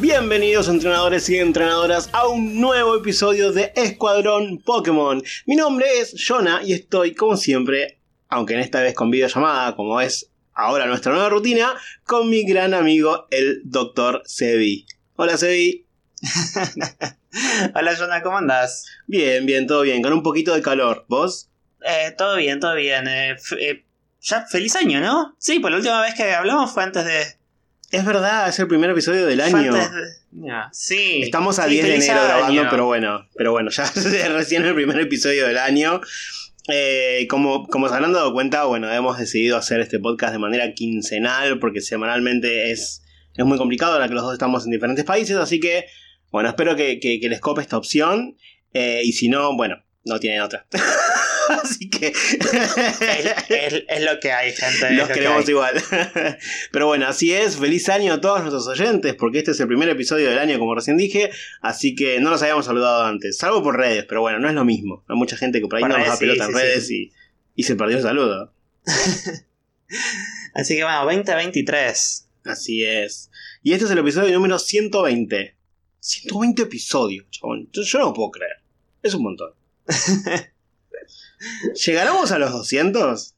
Bienvenidos entrenadores y entrenadoras a un nuevo episodio de Escuadrón Pokémon. Mi nombre es Jonah y estoy como siempre, aunque en esta vez con videollamada, como es ahora nuestra nueva rutina, con mi gran amigo el Dr. Sebi. Hola Sebi. Hola Jonah, ¿cómo andás? Bien, bien, todo bien, con un poquito de calor. ¿Vos? Eh, todo bien, todo bien. Eh, eh, ya feliz año, ¿no? Sí, pues la última vez que hablamos fue antes de es verdad, es el primer episodio del año. Sí. Estamos a 10 de enero grabando, pero bueno, pero bueno, ya recién el primer episodio del año. Eh, como, como se habrán dado cuenta, bueno, hemos decidido hacer este podcast de manera quincenal porque semanalmente es, es muy complicado, ahora que los dos estamos en diferentes países, así que, bueno, espero que, que, les cope esta opción eh, y si no, bueno, no tienen otra. Así que. es, lo que hay, gente. Los queremos igual. Pero bueno, así es. Feliz año a todos nuestros oyentes, porque este es el primer episodio del año, como recién dije. Así que no los habíamos saludado antes, salvo por redes, pero bueno, no es lo mismo. Hay mucha gente que por ahí no nos da pelota en redes Y, y se perdió el saludo. así que bueno, 2023. Así es. Y este es el episodio número 120. 120 episodios, chabón. Yo no lo puedo creer. Es un montón. ¿Llegaremos a los 200?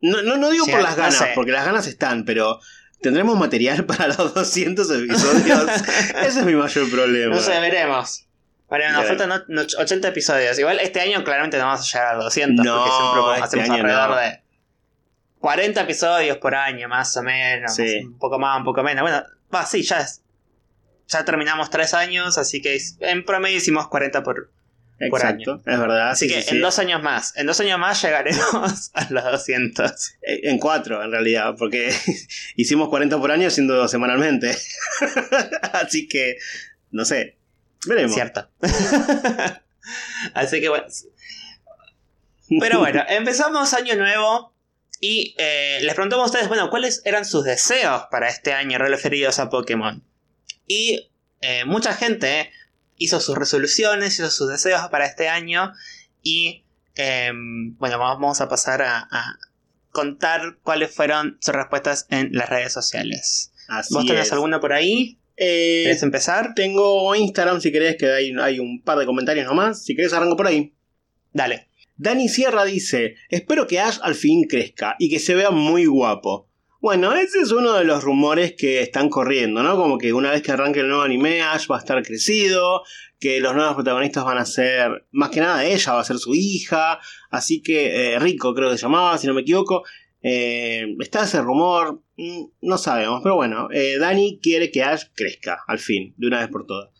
No, no, no digo por las ganas, porque las ganas están, pero ¿tendremos material para los 200 episodios? Ese es mi mayor problema. No sé, veremos. Bueno, nos faltan 80 episodios. Igual este año claramente no vamos a llegar a los 200, no, porque siempre este hacemos alrededor de 40 episodios por año, más o menos. Un poco más, un poco menos. Bueno, va, sí, ya es. Ya terminamos 3 años, así que en promedio hicimos 40 por, Exacto, es verdad. Así que en dos años más, en dos años más llegaremos a los 200. Eh, en cuatro, en realidad, porque hicimos 40 por año siendo semanalmente. Así que, no sé, veremos. Cierto. Así que bueno. Pero bueno, empezamos año nuevo y eh, les preguntamos a ustedes, bueno, ¿cuáles eran sus deseos para este año referidos a Pokémon? Y eh, mucha gente hizo sus resoluciones, hizo sus deseos para este año y em, bueno, vamos a pasar a, contar cuáles fueron sus respuestas en las redes sociales. ¿Vos tenés alguna por ahí? Eh, ¿Querés empezar? Tengo Instagram si querés, que hay, hay un par de comentarios nomás. Si querés arranco por ahí. Dale. Dani Sierra dice, espero que Ash al fin crezca y que se vea muy guapo. Bueno, ese es uno de los rumores que están corriendo, ¿no? Como que una vez que arranque el nuevo anime, Ash va a estar crecido, que los nuevos protagonistas van a ser, más que nada ella va a ser su hija, así que eh, Rico creo que se llamaba, si no me equivoco. Eh, está ese rumor, mm, no sabemos, pero bueno, eh, Dani quiere que Ash crezca, al fin, de una vez por todas.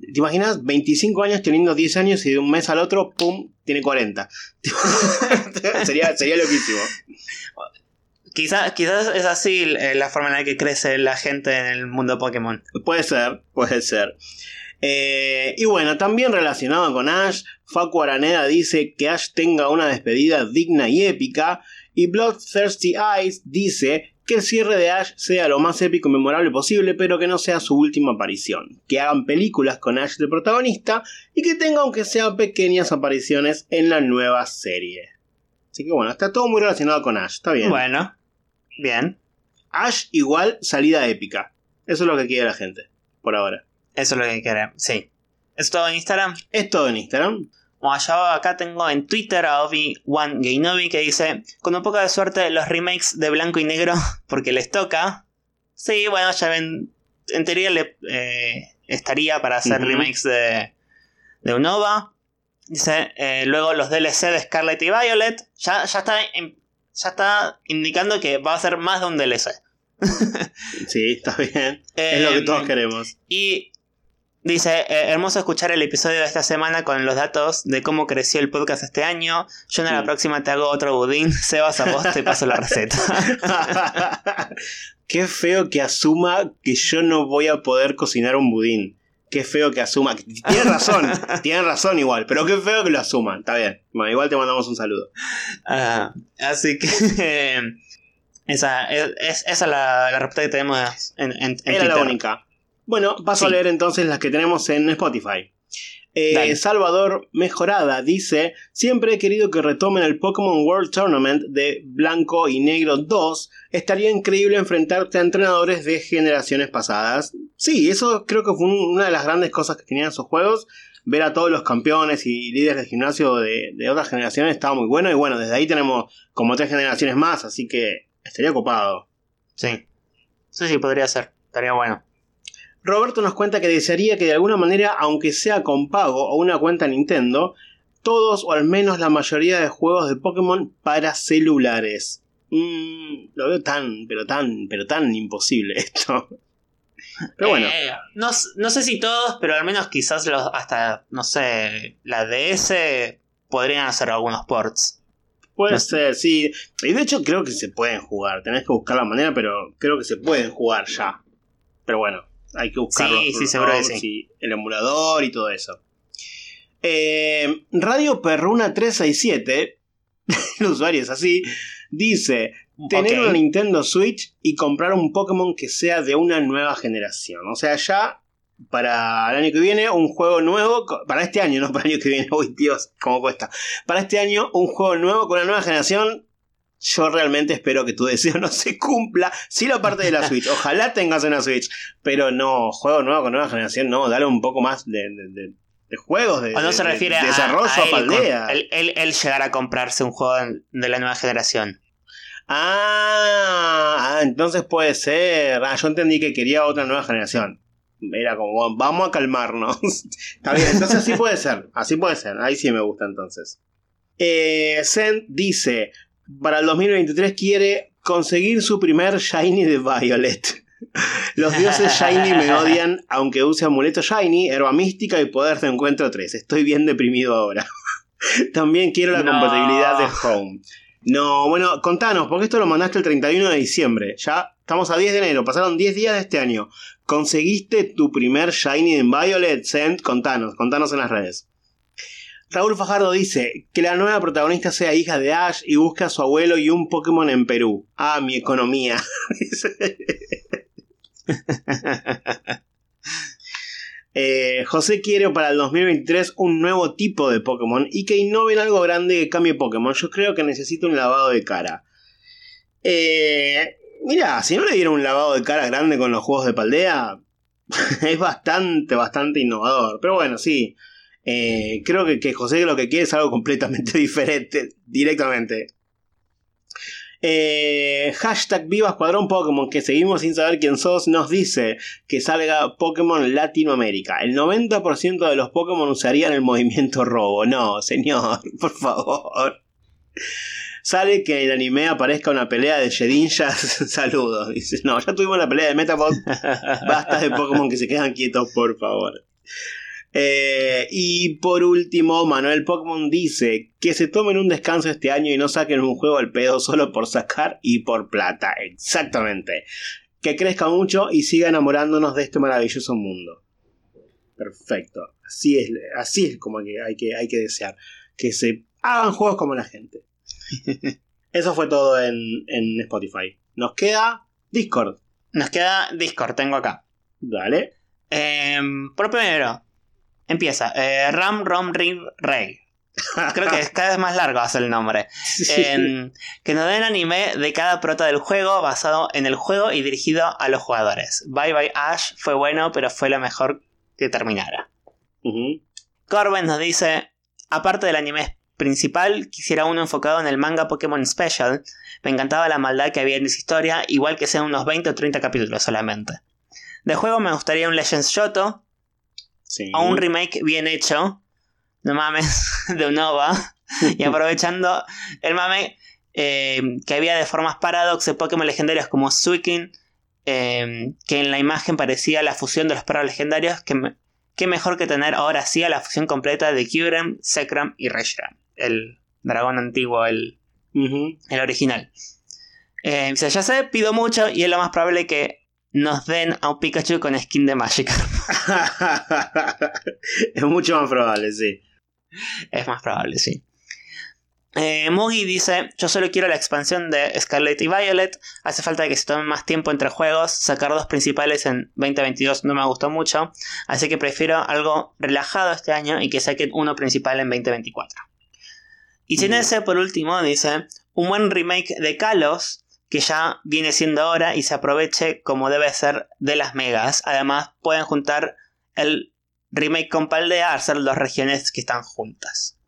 ¿Te imaginas? 25 años teniendo 10 años y de un mes al otro, ¡pum! tiene 40. sería, sería loquísimo. Quizás es así eh, la forma en la que crece la gente en el mundo Pokémon. Puede ser, puede ser. Eh, y bueno, también relacionado con Ash, Facu Araneda dice que Ash tenga una despedida digna y épica. Y Bloodthirsty Eyes dice que el cierre de Ash sea lo más épico y memorable posible, pero que no sea su última aparición. Que hagan películas con Ash de protagonista y que tenga aunque sea pequeñas apariciones en la nueva serie. Así que bueno, está todo muy relacionado con Ash, está bien. Bueno, Bien. Ash igual salida épica. Eso es lo que quiere la gente, por ahora. Eso es lo que quiere, sí. ¿Es todo en Instagram? Es todo en Instagram. Allá acá tengo en Twitter a Obi1Gainovi que dice: Con un poco de suerte, los remakes de blanco y negro, porque les toca. Sí, bueno, ya ven. En teoría le, eh, estaría para hacer remakes de, de Unova. Dice: eh, Luego los DLC de Scarlet y Violet. Ya, ya está en, ya está indicando que va a ser más de un DLC. sí, está bien. es lo que todos em, queremos. Y dice, eh, hermoso escuchar el episodio de esta semana con los datos de cómo creció el podcast este año. Yo en la próxima te hago otro budín. Sebas, a vos te paso la receta. Qué feo que asuma que yo no voy a poder cocinar un budín qué feo que asuma. Tiene razón, tiene razón igual, pero qué feo que lo asuman. Está bien. Bueno, igual te mandamos un saludo. Ah, así que. esa, es, esa es la, la respuesta que tenemos en, en, Era la única. Bueno, paso a leer entonces las que tenemos en Spotify. Eh. Salvador Mejorada dice: Siempre he querido que retomen el Pokémon World Tournament de Blanco y Negro 2. Estaría increíble enfrentarte a entrenadores de generaciones pasadas. Sí, eso creo que fue un- una de las grandes cosas que tenían esos juegos. Ver a todos los campeones y líderes de gimnasio de, de otras generaciones estaba muy bueno. Y bueno, desde ahí tenemos como tres generaciones más, así que estaría copado. Sí. Sí, sí, podría ser. Estaría bueno. Roberto nos cuenta que desearía que de alguna manera, aunque sea con pago o una cuenta Nintendo, todos o al menos la mayoría de juegos de Pokémon para celulares. Mm, lo veo tan, pero tan, pero tan imposible esto. Pero bueno, Eh, no, sé si todos, pero al menos quizás los hasta, no sé, la DS podrían hacer algunos ports. puede no ser, sí. Y de hecho creo que se pueden jugar. Tenés que buscar la manera, pero creo que se pueden jugar ya. Pero bueno, hay que buscar Sí, los sí, seguro que ROMs sí. y el emulador y todo eso. Eh, Radio Perruna 367, el usuario es así, dice tener Ok. una Nintendo Switch y comprar un Pokémon que sea de una nueva generación. O sea, ya para el año que viene un juego nuevo, para este año, no para el año que viene, uy Dios, cómo cuesta. Para este año un juego nuevo con una nueva generación. Yo realmente espero que tu deseo no se cumpla. Si la parte de la Switch, ojalá tengas una Switch, pero no, juego nuevo con nueva generación, no, dale un poco más de, de- de- de juegos, de, O no se refiere a, desarrollo a a, él, paldea. él, él- él llegar a comprarse un juego de la nueva generación. Ah, ah, entonces puede ser. Ah, yo entendí que quería otra nueva generación. Era como, vamos a calmarnos. Está bien, entonces así puede ser. Así puede ser. Ahí sí me gusta entonces. Eh, Zen dice, para el 2023 quiere conseguir su primer Shiny de Violet. Los dioses Shiny me odian, aunque use amuleto Shiny, herba mística y poder de encuentro 3. Estoy bien deprimido ahora. También quiero la No. compatibilidad de Home. No, bueno, contanos, porque esto lo mandaste el 31 de diciembre. Ya estamos a 10 de enero, pasaron 10 días de este año. ¿Conseguiste tu primer Shiny en Violet? Send, contanos, contanos en las redes. Raúl Fajardo dice que la nueva protagonista sea hija de Ash y busque a su abuelo y un Pokémon en Perú. Ah, mi economía. Eh, José quiere para el 2023 un nuevo tipo de Pokémon y que innoven algo grande que cambie Pokémon. Yo creo que necesito un lavado de cara. Eh, mira, si no le dieron un lavado de cara grande con los juegos de Paldea, es bastante, bastante innovador. Pero bueno, sí. Eh, creo que, que José lo que quiere es algo completamente diferente, directamente. Eh, hashtag Viva Escuadrón Pokémon, que seguimos sin saber quién sos, nos dice que salga Pokémon Latinoamérica. El 90% de los Pokémon usarían el movimiento robo. No, señor, por favor. Sale que en el anime aparezca una pelea de Shedinjas. Saludos. Dice, no, ya tuvimos la pelea de Metapod. Basta de Pokémon que se quedan quietos, por favor. Eh, y por último, Manuel Pokémon dice que se tomen un descanso este año y no saquen un juego al pedo solo por sacar y por plata. Exactamente. Que crezca mucho y siga enamorándonos de este maravilloso mundo. Perfecto. Así es, así es como que hay, que hay que desear. Que se hagan juegos como la gente. Eso fue todo en, en Spotify. Nos queda Discord. Nos queda Discord, tengo acá. Dale. Em, por primero, empieza eh, Ram Rom Rim Rey. Creo que es cada vez más largo hace el nombre. Em, que nos den anime de cada prota del juego basado en el juego y dirigido a los jugadores. Bye Bye Ash fue bueno, pero fue lo mejor que terminara. Corben nos dice, aparte del anime principal, quisiera uno enfocado en el manga Pokémon Special. Me encantaba la maldad que había en esa historia, igual que sean unos 20 o 30 capítulos solamente. De juego me gustaría un Legends Shoto Sí. o un remake bien hecho, no mames, de Unova. y aprovechando el mame eh, que había de formas paradox de Pokémon legendarios como Suikin, eh, que en la imagen parecía la fusión de los perros legendarios, que, me- qué mejor que tener ahora sí a la fusión completa de Kyurem, Zekrom y Reshiram, el dragón antiguo, el, el original. Eh, dice, ya sé, pido mucho y es lo más probable que nos den a un Pikachu con skin de Magikarp. es mucho más probable, sí. Es más probable, sí. Eh, Mugi dice, yo solo quiero la expansión de Scarlet y Violet, hace falta que se tomen más tiempo entre juegos, sacar dos principales en 2022 no me gustó mucho, así que prefiero algo relajado este año y que saquen uno principal en 2024. Y sin ese, por último, dice, un buen remake de Kalos, que ya viene siendo ahora y se aproveche como debe ser de las megas. Además, pueden juntar el remake con Paldea, hacer dos regiones que están juntas.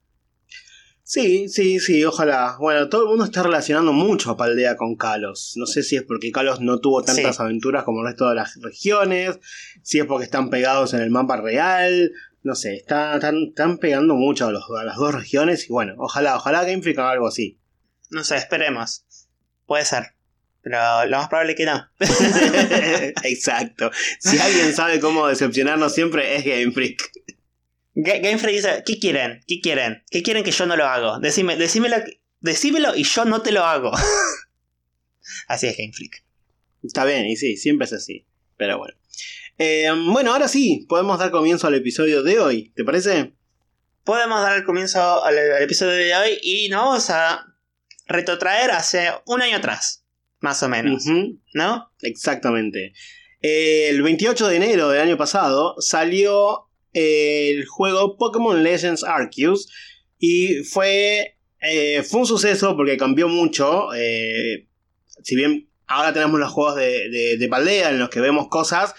Sí, sí, sí, ojalá. Bueno, todo el mundo está relacionando mucho a Paldea con Kalos. No sé si es porque Kalos no tuvo tantas aventuras como el resto de las regiones, si es porque están pegados en el mapa real. No sé, están, están, pegando mucho a, las dos regiones y bueno, ojalá, ojalá Game Freak haga algo así. No sé, esperemos. Puede ser. Pero lo más probable es que no. Exacto. Si alguien sabe cómo decepcionarnos siempre es Game Freak. Game Freak dice, ¿qué quieren? ¿Qué quieren? ¿Qué quieren que yo no lo hago? Decime, decímelo, decímelo y yo no te lo hago. así es Game Freak. Está bien, y sí, siempre es así. Pero bueno. Eh, bueno, ahora sí, podemos dar comienzo al episodio de hoy, ¿te parece? Podemos dar el comienzo al, episodio de hoy y nos vamos a retrotraer hace un año atrás, más o menos, ¿no? Exactamente. El 28 de enero del año pasado salió el juego Pokémon Legends Arceus y fue, eh, fue un suceso porque cambió mucho. Eh, si bien ahora tenemos los juegos de, de, de, Paldea en los que vemos cosas,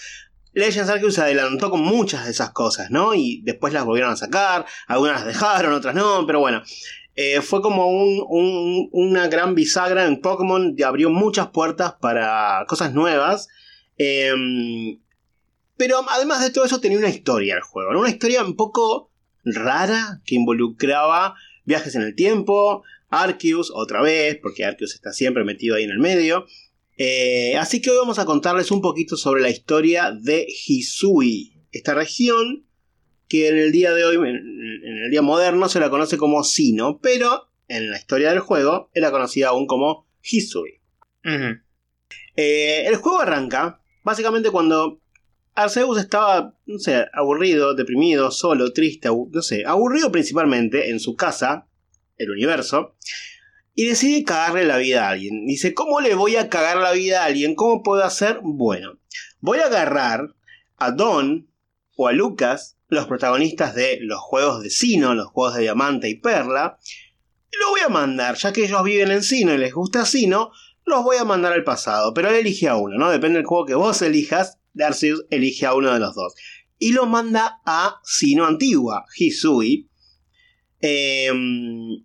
Legends Arceus se adelantó con muchas de esas cosas, ¿no? Y después las volvieron a sacar, algunas las dejaron, otras no, pero bueno. Eh, fue como una gran bisagra en Pokémon, abrió muchas puertas para cosas nuevas. Em, pero además de todo eso tenía una historia el juego, una historia un poco rara que involucraba viajes en el tiempo, Arceus otra vez, porque Arceus está siempre metido ahí en el medio. Eh, así que hoy vamos a contarles un poquito sobre la historia de Hisui, esta región que en el día de hoy, en, el día moderno, se la conoce como Sino, pero en la historia del juego era conocida aún como Hisui. Eh, el juego arranca básicamente cuando Arceus estaba, no sé, aburrido, deprimido, solo, triste, no sé, aburrido principalmente en su casa, el universo, y decide cagarle la vida a alguien. Dice, ¿cómo le voy a cagar la vida a alguien? ¿Cómo puedo hacer? Bueno, voy a agarrar a Don o a Lucas, los protagonistas de los juegos de Sino, los juegos de Diamante y Perla, lo voy a mandar, ya que ellos viven en Sino y les gusta Sino, los voy a mandar al pasado, pero él elige a uno, ¿no? Depende del juego que vos elijas, Darcius elige a uno de los dos. Y lo manda a Sino Antigua, Hisui. Em,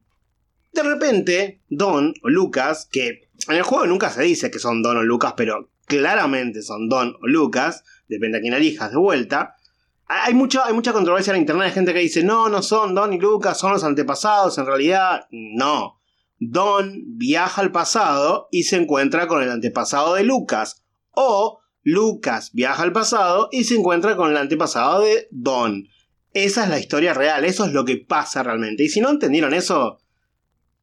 de repente, Don o Lucas, que en el juego nunca se dice que son Don o Lucas, pero claramente son Don o Lucas, depende a quién elijas de vuelta. Hay, mucho, hay mucha controversia en internet, hay gente que dice, no, no son Don y Lucas, son los antepasados, en realidad, no. Don viaja al pasado y se encuentra con el antepasado de Lucas. O Lucas viaja al pasado y se encuentra con el antepasado de Don. Esa es la historia real, eso es lo que pasa realmente. Y si no entendieron eso,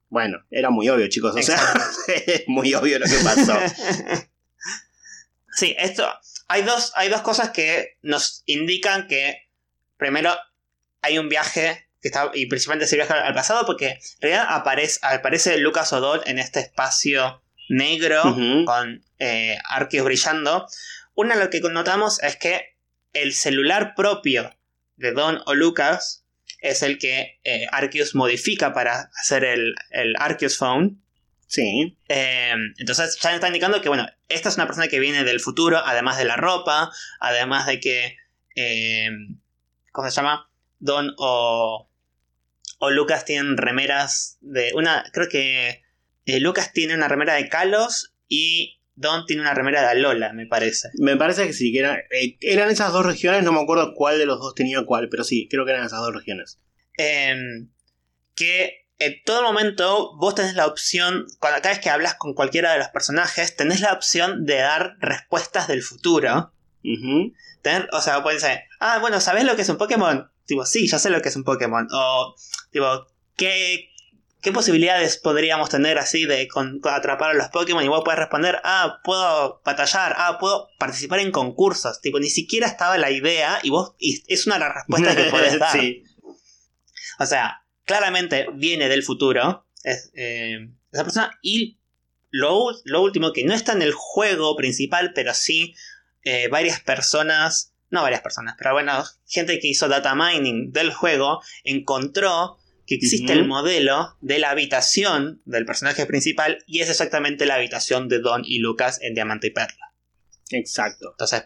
bueno, era muy obvio, chicos. O sea, es muy obvio lo que pasó. sí, esto. Hay dos, hay dos cosas que nos indican que, primero, hay un viaje que está, y principalmente se viaja al pasado, porque en realidad aparece, aparece Lucas O'Donnell en este espacio negro con eh, arqueos brillando. Una lo que notamos es que el celular propio de Don o Lucas es el que eh, Arceus modifica para hacer el, el Arceus Phone. Sí. Em, entonces ya está indicando que, bueno, esta es una persona que viene del futuro, además de la ropa, además de que. Em, ¿Cómo se llama? Don o, o Lucas tienen remeras de. Una. Creo que eh, Lucas tiene una remera de Kalos y Don tiene una remera de Alola, me parece. Me parece que sí, que eh, eran esas dos regiones, no me acuerdo cuál de los dos tenía cuál, pero sí, creo que eran esas dos regiones. Em, que en todo momento vos tenés la opción, cada vez que hablas con cualquiera de los personajes, tenés la opción de dar respuestas del futuro. o sea, pueden decir, ah, bueno, ¿sabés lo que es un Pokémon? Tipo, sí, ya sé lo que es un Pokémon. O, tipo, ¿qué, ¿Qué posibilidades podríamos tener así de atrapar a los Pokémon? Y vos podés responder, ah, puedo batallar, ah, puedo participar en concursos. Tipo, ni siquiera estaba la idea y vos es una de las respuestas que podés dar. sí. O sea, claramente viene del futuro. es, eh, esa persona. Y lo, lo, último, que no está en el juego principal, pero sí eh, varias personas, no varias personas, pero bueno, gente que hizo data mining del juego encontró que existe el modelo de la habitación del personaje principal y es exactamente la habitación de Don y Lucas en Diamante y Perla. Exacto. Entonces,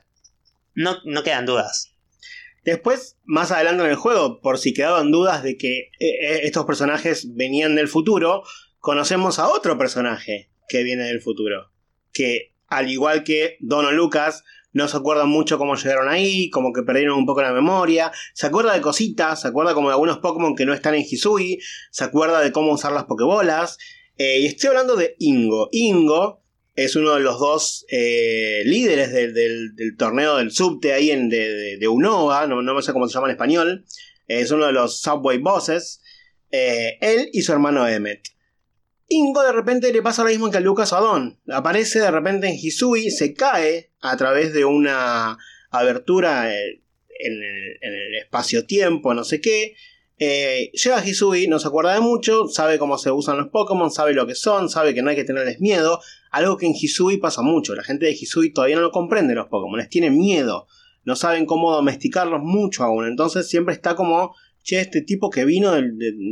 no, no quedan dudas. Después, más adelante en el juego, por si quedaban dudas de que eh, eh, estos personajes venían del futuro, conocemos a otro personaje que viene del futuro. Que, al igual que Don o Lucas, no se acuerdan mucho cómo llegaron ahí, como que perdieron un poco la memoria, se acuerda de cositas, se acuerda como de algunos Pokémon que no están en Hisui, se acuerda de cómo usar las Pokébolas, eh, y estoy hablando de Ingo. Ingo es uno de los dos eh, líderes del, torneo del subte ahí en, de, de, Unova, no, no, sé cómo se llama en español, es uno de los Subway Bosses, eh, él y su hermano Emmet. Ingo de repente le pasa lo mismo que a Lucas Adon. Aparece de repente en Hisui, se cae a través de una abertura en el, espacio-tiempo, no sé qué. Eh, llega Hisui, no se acuerda de mucho, sabe cómo se usan los Pokémon, sabe lo que son, sabe que no hay que tenerles miedo. Algo que en Hisui pasa mucho. La gente de Hisui todavía no lo comprende los Pokémon, les tiene miedo. No saben cómo domesticarlos mucho aún. Entonces siempre está como che, este tipo que vino, de,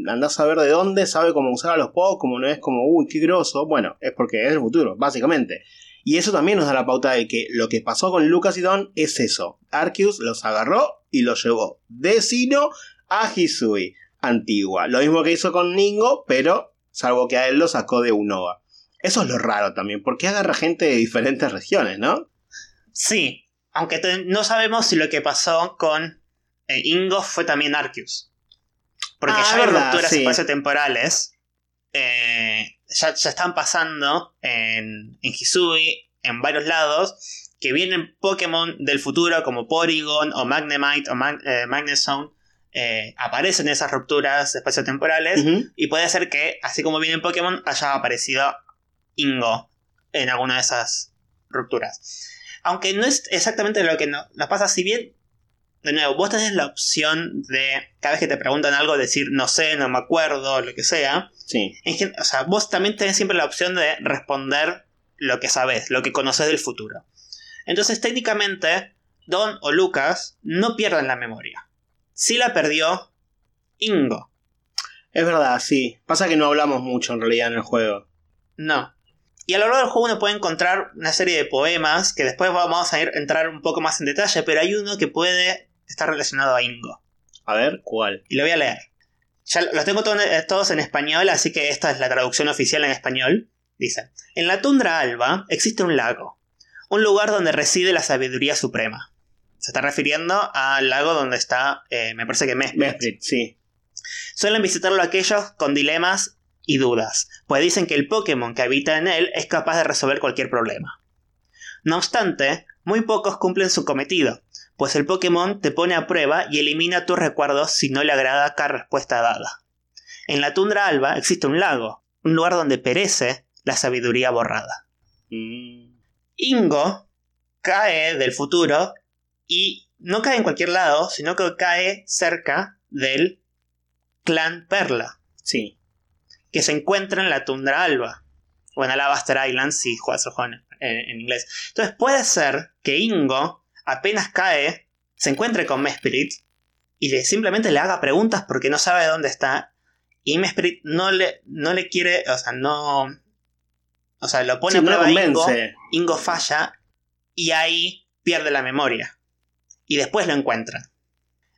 andás a ver de dónde, sabe cómo usar a los Pokémon, no es como, uy, qué groso. Bueno, es porque es el futuro, básicamente. Y eso también nos da la pauta de que lo que pasó con Lucas y Don es eso. Arceus los agarró y los llevó de Sino a Hisui, antigua. Lo mismo que hizo con Ningo, pero salvo que a él lo sacó de Unova. Eso es lo raro también, porque agarra gente de diferentes regiones, ¿no? Sí, aunque no sabemos si lo que pasó con eh, Ingo fue también Arceus. Porque ah, ya hay rupturas espaciotemporales. Eh, ya, ya, están pasando en, en Hisui, en varios lados, que vienen Pokémon del futuro como Porygon o Magnemite o Mag eh, eh, aparecen esas rupturas espaciotemporales y puede ser que, así como vienen Pokémon, haya aparecido Ingo en alguna de esas rupturas. Aunque no es exactamente lo que nos pasa, si bien de nuevo, vos tenés la opción de, cada vez que te preguntan algo, decir no sé, no me acuerdo, lo que sea. Sí. o sea, vos también tenés siempre la opción de responder lo que sabes, lo que conoces del futuro. Entonces, técnicamente, Don o Lucas no pierden la memoria. Sí la perdió Ingo. Es verdad, sí. Pasa que no hablamos mucho en realidad en el juego. No. Y a lo largo del juego uno puede encontrar una serie de poemas que después vamos a ir, entrar un poco más en detalle, pero hay uno que puede está relacionado a Ingo. A ver, ¿cuál? Y lo voy a leer. Ya los tengo eh, todos en español, así que esta es la traducción oficial en español. Dice, en la tundra alba existe un lago, un lugar donde reside la sabiduría suprema. Se está refiriendo al lago donde está, eh, me parece que Mesprit. sí. Suelen visitarlo aquellos con dilemas y dudas, pues dicen que el Pokémon que habita en él es capaz de resolver cualquier problema. No obstante, muy pocos cumplen su cometido, pues el Pokémon te pone a prueba y elimina tus recuerdos si no le agrada cada respuesta dada. En la tundra alba existe un lago, un lugar donde perece la sabiduría borrada. Ingo cae del futuro y no cae en cualquier lado, sino que cae cerca del clan Perla. Sí. Que se encuentra en la tundra alba. O en Alabaster Island, si juegas en, en inglés. Entonces puede ser que Ingo apenas cae, se encuentre con Mesprit y le, simplemente le haga preguntas porque no sabe dónde está. Y Mesprit no le, no le quiere, o sea, no. O sea, lo pone a prueba Ingo, Ingo falla y ahí pierde la memoria. Y después lo encuentra.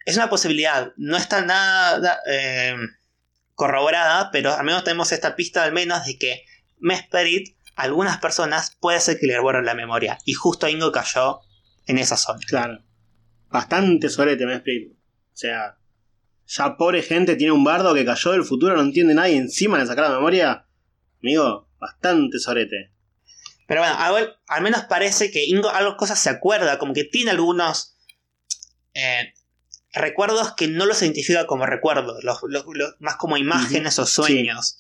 Es una posibilidad, no está nada eh, corroborada, pero al menos tenemos esta pista al menos de que Mesprit, algunas personas puede ser que le borren la memoria. Y justo Ingo cayó en esa zona. Claro. Bastante sorete, me explico. O sea, ya pobre gente tiene un bardo que cayó del futuro, no entiende nadie, encima de sacar la memoria. Amigo, bastante sorete. Pero bueno, al, menos parece que Ingo algo cosas se acuerda, como que tiene algunos eh, recuerdos que no los identifica como recuerdos, los, más como imágenes o sueños.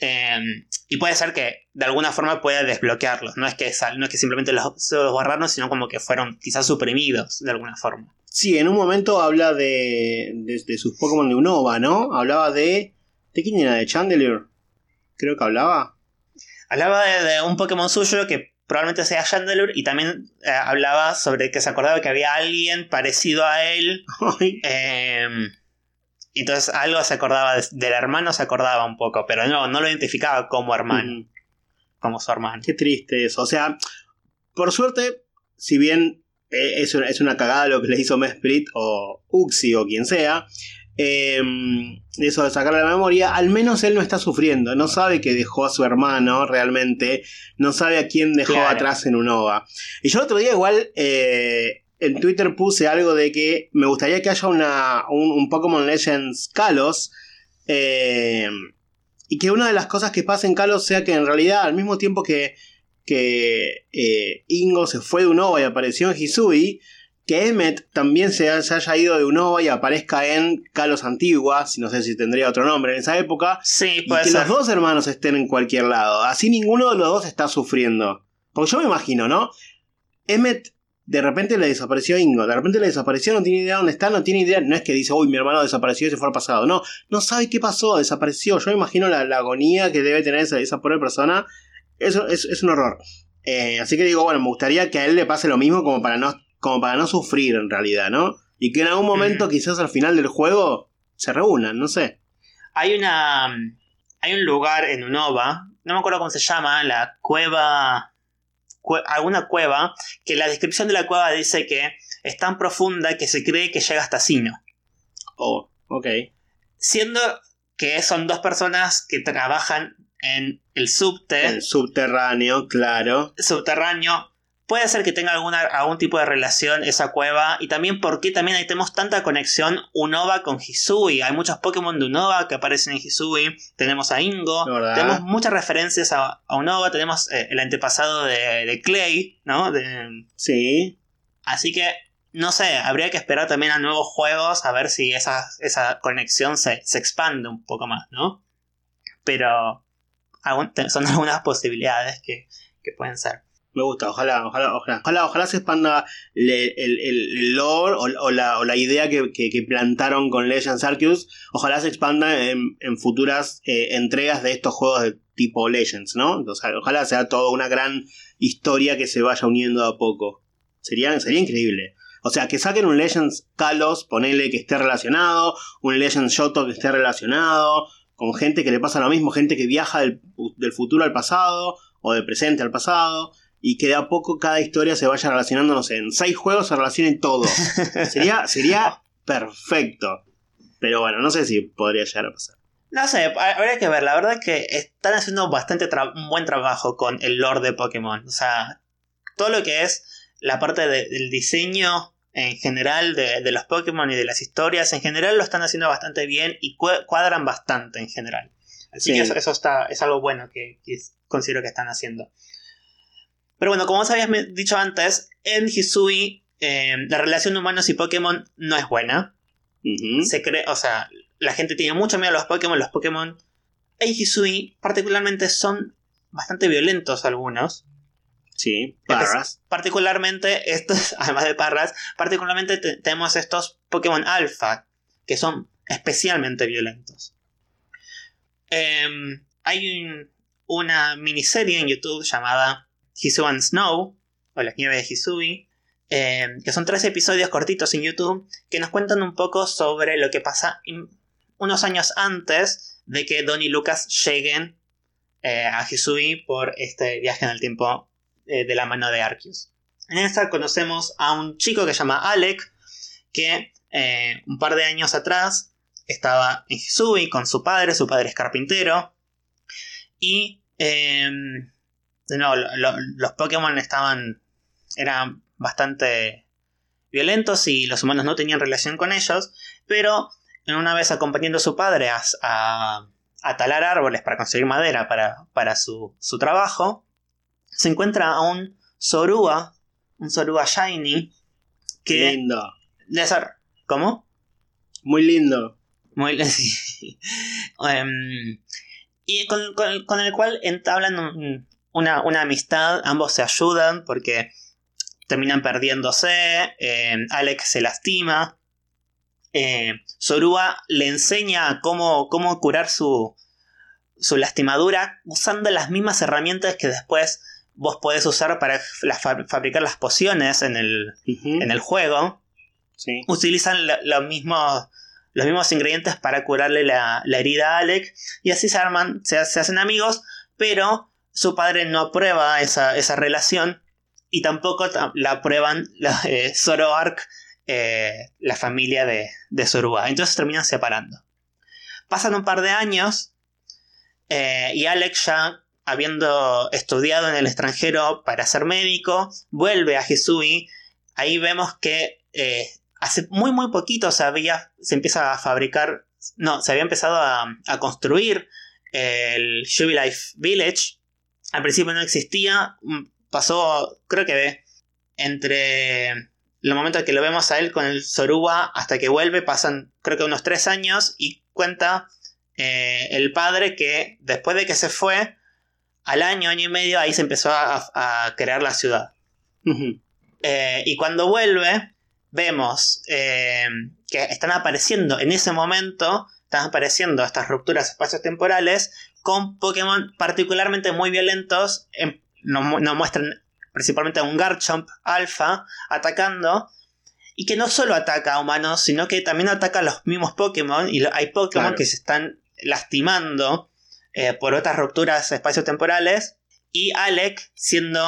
Em, y puede ser que de alguna forma pueda desbloquearlos. No es que, no es que simplemente los, los borraron, sino como que fueron quizás suprimidos de alguna forma. Sí, en un momento habla de, de, sus Pokémon de Unova, ¿no? Hablaba de... ¿De quién era? ¿De Chandelier? creo que hablaba. Hablaba de, un Pokémon suyo que probablemente sea Chandelure y también eh, hablaba sobre que se acordaba que había alguien parecido a él. eh, entonces algo se acordaba del hermano, se acordaba un poco, pero no, no lo identificaba como hermano. Como su hermano. Qué triste eso. O sea, por suerte, si bien eh, es, una, es una cagada lo que le hizo Mesprit o Uxi o quien sea, eh, eso de sacarle la memoria, al menos él no está sufriendo, no sabe que dejó a su hermano realmente, no sabe a quién dejó atrás en Unova. Y yo el otro día igual eh, en Twitter puse algo de que me gustaría que haya una, un, Pokémon Legends Kalos. Eh, y que una de las cosas que pasa en Kalos sea que en realidad al mismo tiempo que, que eh, Ingo se fue de Unova y apareció en Hisui, que Emmet también se, haya ido de Unova y aparezca en Kalos Antigua, si no sé si tendría otro nombre en esa época. Sí, puede y que los dos hermanos estén en cualquier lado. Así ninguno de los dos está sufriendo. Porque yo me imagino, ¿no? Emmet de repente le desapareció Ingo, de repente le desapareció, no tiene idea dónde está, no tiene idea, no es que dice, uy, mi hermano desapareció y se fue al pasado, no, no sabe qué pasó, desapareció, yo me imagino la, agonía que debe tener esa, esa pobre persona, eso es, un horror. Eh, así que digo, bueno, me gustaría que a él le pase lo mismo como para no, como para no sufrir en realidad, ¿no? Y que en algún momento, quizás al final del juego, se reúnan, no sé. Hay una. Hay un lugar en Unova, no me acuerdo cómo se llama, la cueva alguna cueva que la descripción de la cueva dice que es tan profunda que se cree que llega hasta Sino. Oh, ok. Siendo que son dos personas que trabajan en el subte. El subterráneo, claro. Subterráneo Puede ser que tenga alguna, algún tipo de relación esa cueva y también porque también ahí tenemos tanta conexión Unova con Hisui. Hay muchos Pokémon de Unova que aparecen en Hisui. Tenemos a Ingo. Tenemos muchas referencias a, Unova. Tenemos eh, el antepasado de, Clay, ¿no? sí. Así que, no sé, habría que esperar también a nuevos juegos a ver si esa, esa conexión se, expande un poco más, ¿no? Pero son algunas posibilidades que pueden ser. Me gusta, ojalá, ojalá, ojalá, ojalá, se expanda el, lore o, la, idea que, plantaron con Legends Arceus. Ojalá se expanda en, futuras eh, entregas de estos juegos de tipo Legends, ¿no? Entonces, ojalá sea toda una gran historia que se vaya uniendo a poco. Sería, sería increíble. O sea, que saquen un Legends Kalos, ponele que esté relacionado, un Legends Shoto que esté relacionado, con gente que le pasa lo mismo, gente que viaja del, del futuro al pasado o del presente al pasado y que de a poco cada historia se vaya relacionando, no sé, en seis juegos se relacionen todo. sería, sería perfecto. Pero bueno, no sé si podría llegar a pasar. No sé, habría que ver. La verdad es que están haciendo bastante un buen trabajo con el lore de Pokémon. O sea, todo lo que es la parte del diseño en general de, los Pokémon y de las historias en general lo están haciendo bastante bien y cuadran bastante en general. Así que eso, está, es algo bueno que considero que están haciendo. Pero bueno, como os habías dicho antes, en Hisui eh, la relación de humanos y Pokémon no es buena. Se cree, o sea, la gente tiene mucho miedo a los Pokémon. Los Pokémon en Hisui particularmente son bastante violentos algunos. Sí, parras. Particularmente estos, además de parras, particularmente tenemos estos Pokémon Alpha, que son especialmente violentos. Em, hay una miniserie en YouTube llamada Hisui and Snow, o Las Nieves de Hisui, eh, que son tres episodios cortitos en YouTube que nos cuentan un poco sobre lo que pasa unos años antes de que Don y Lucas lleguen eh, a Hisui por este viaje en el tiempo eh, de la mano de Arceus. En esta conocemos a un chico que se llama Alec, que un par de años atrás estaba en Hisui con su padre, su padre es carpintero, y no, los Pokémon estaban. eran bastante violentos y los humanos no tenían relación con ellos, pero una vez acompañando a su padre a, a, talar árboles para conseguir madera para, para su, su, trabajo, se encuentra a un Zorua, un Zorua Shiny, que... Lindo. De ser, ¿Cómo? Muy lindo. Muy lindo. Em, y con, con, el cual entablan un, una, amistad, ambos se ayudan porque terminan perdiéndose, eh, Alex se lastima, eh, Sorua le enseña cómo, cómo curar su, su lastimadura usando las mismas herramientas que después vos podés usar para fabricar las pociones en el, en el juego. Utilizan los mismos los mismos ingredientes para curarle la, herida a Alec. Y así se arman, se, hacen amigos, pero su padre no aprueba esa, relación. Y tampoco la aprueban la, eh, Zoroark, eh, la familia de, de Entonces terminan separando. Pasan un par de años. Eh, y Alec ya habiendo estudiado en el extranjero para ser médico, vuelve a Hisui. Ahí vemos que hace muy muy poquito se había, se empieza a fabricar, no, se había empezado a, construir el Jubilife Village. Al principio no existía, mm, pasó, creo que entre el momento en que lo vemos a él con el Soruba hasta que vuelve, pasan creo que unos tres años y cuenta eh, el padre que después de que se fue, al año, año y medio, ahí se empezó a, crear la ciudad. Eh, y cuando vuelve, vemos eh, que están apareciendo en ese momento, están apareciendo estas rupturas espacio-temporales con Pokémon particularmente muy violentos. nos, muestran principalmente a un Garchomp alfa atacando. Y que no solo ataca a humanos, sino que también ataca a los mismos Pokémon. Y hay Pokémon que se están lastimando eh, por otras rupturas espacio-temporales. Y Alec, siendo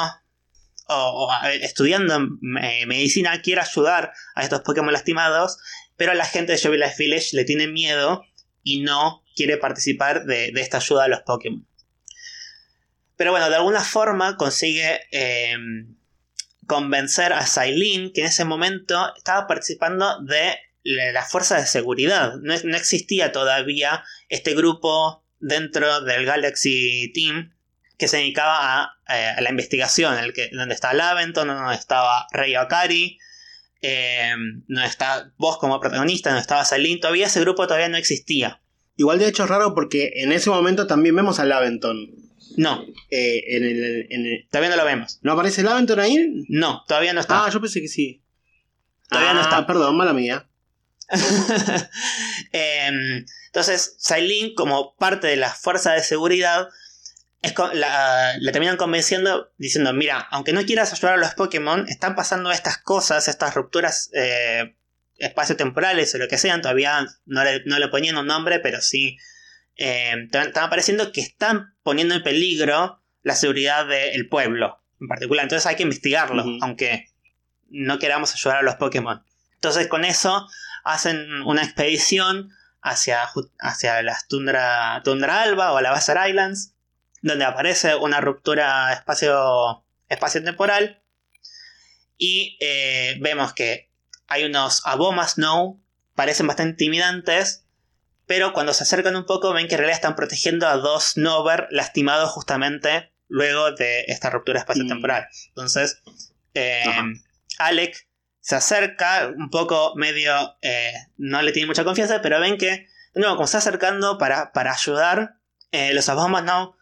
o, estudiando medicina quiere ayudar a estos Pokémon lastimados, pero la gente de Life Village le tiene miedo y no quiere participar de, esta ayuda a los Pokémon. Pero bueno, de alguna forma consigue em, convencer a Sailin, que en ese momento estaba participando de la fuerza de seguridad. No, existía todavía este grupo dentro del Galaxy Team que se dedicaba eh, a, la investigación, el que, donde está Laventon, donde estaba Rey Akari, eh, donde está vos como protagonista, donde estaba Salin, todavía ese grupo todavía no existía. Igual de hecho es raro porque en ese momento también vemos a Laventon. No. Eh, en, el, Todavía no lo vemos. ¿No aparece Laventon ahí? No, todavía no está. Ah, yo pensé que sí. Todavía no ah, está. Perdón, mala mía. Em, entonces, Sailin, como parte de la fuerza de seguridad, la, terminan convenciendo diciendo, mira, aunque no quieras ayudar a los Pokémon, están pasando estas cosas, estas rupturas eh, espacio-temporales o lo que sean, todavía no le, ponían un nombre, pero sí eh, están apareciendo que están poniendo en peligro la seguridad del pueblo en particular. Entonces hay que investigarlo, aunque no queramos ayudar a los Pokémon. Entonces con eso hacen una expedición hacia, hacia la tundra, tundra alba o a la Bassar Islands donde aparece una ruptura espacio, espacio-temporal y eh, vemos que hay unos abomas no, parecen bastante intimidantes, pero cuando se acercan un poco ven que en realidad están protegiendo a dos Nover lastimados justamente luego de esta ruptura espacio-temporal. Mm. Entonces, eh, Alec se acerca un poco medio, eh, no le tiene mucha confianza, pero ven que, no, como está acercando para, para ayudar, los abomas no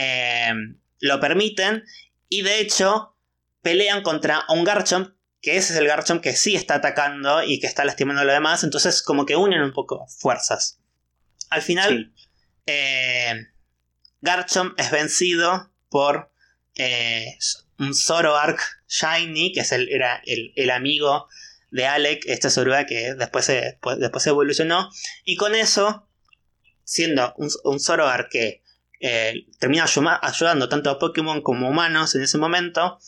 eh, lo permiten y de hecho pelean contra un Garchomp, que ese es el Garchomp que sí está atacando y que está lastimando a lo demás, entonces como que unen un poco fuerzas. Al final, eh, Garchomp es vencido por eh, un Zoroark Shiny, que es el, era el, amigo de Alec, este Zoroark que después se, después evolucionó, y con eso, siendo un, un Zoroark que eh, termina ayudando tanto a Pokémon como humanos en ese momento.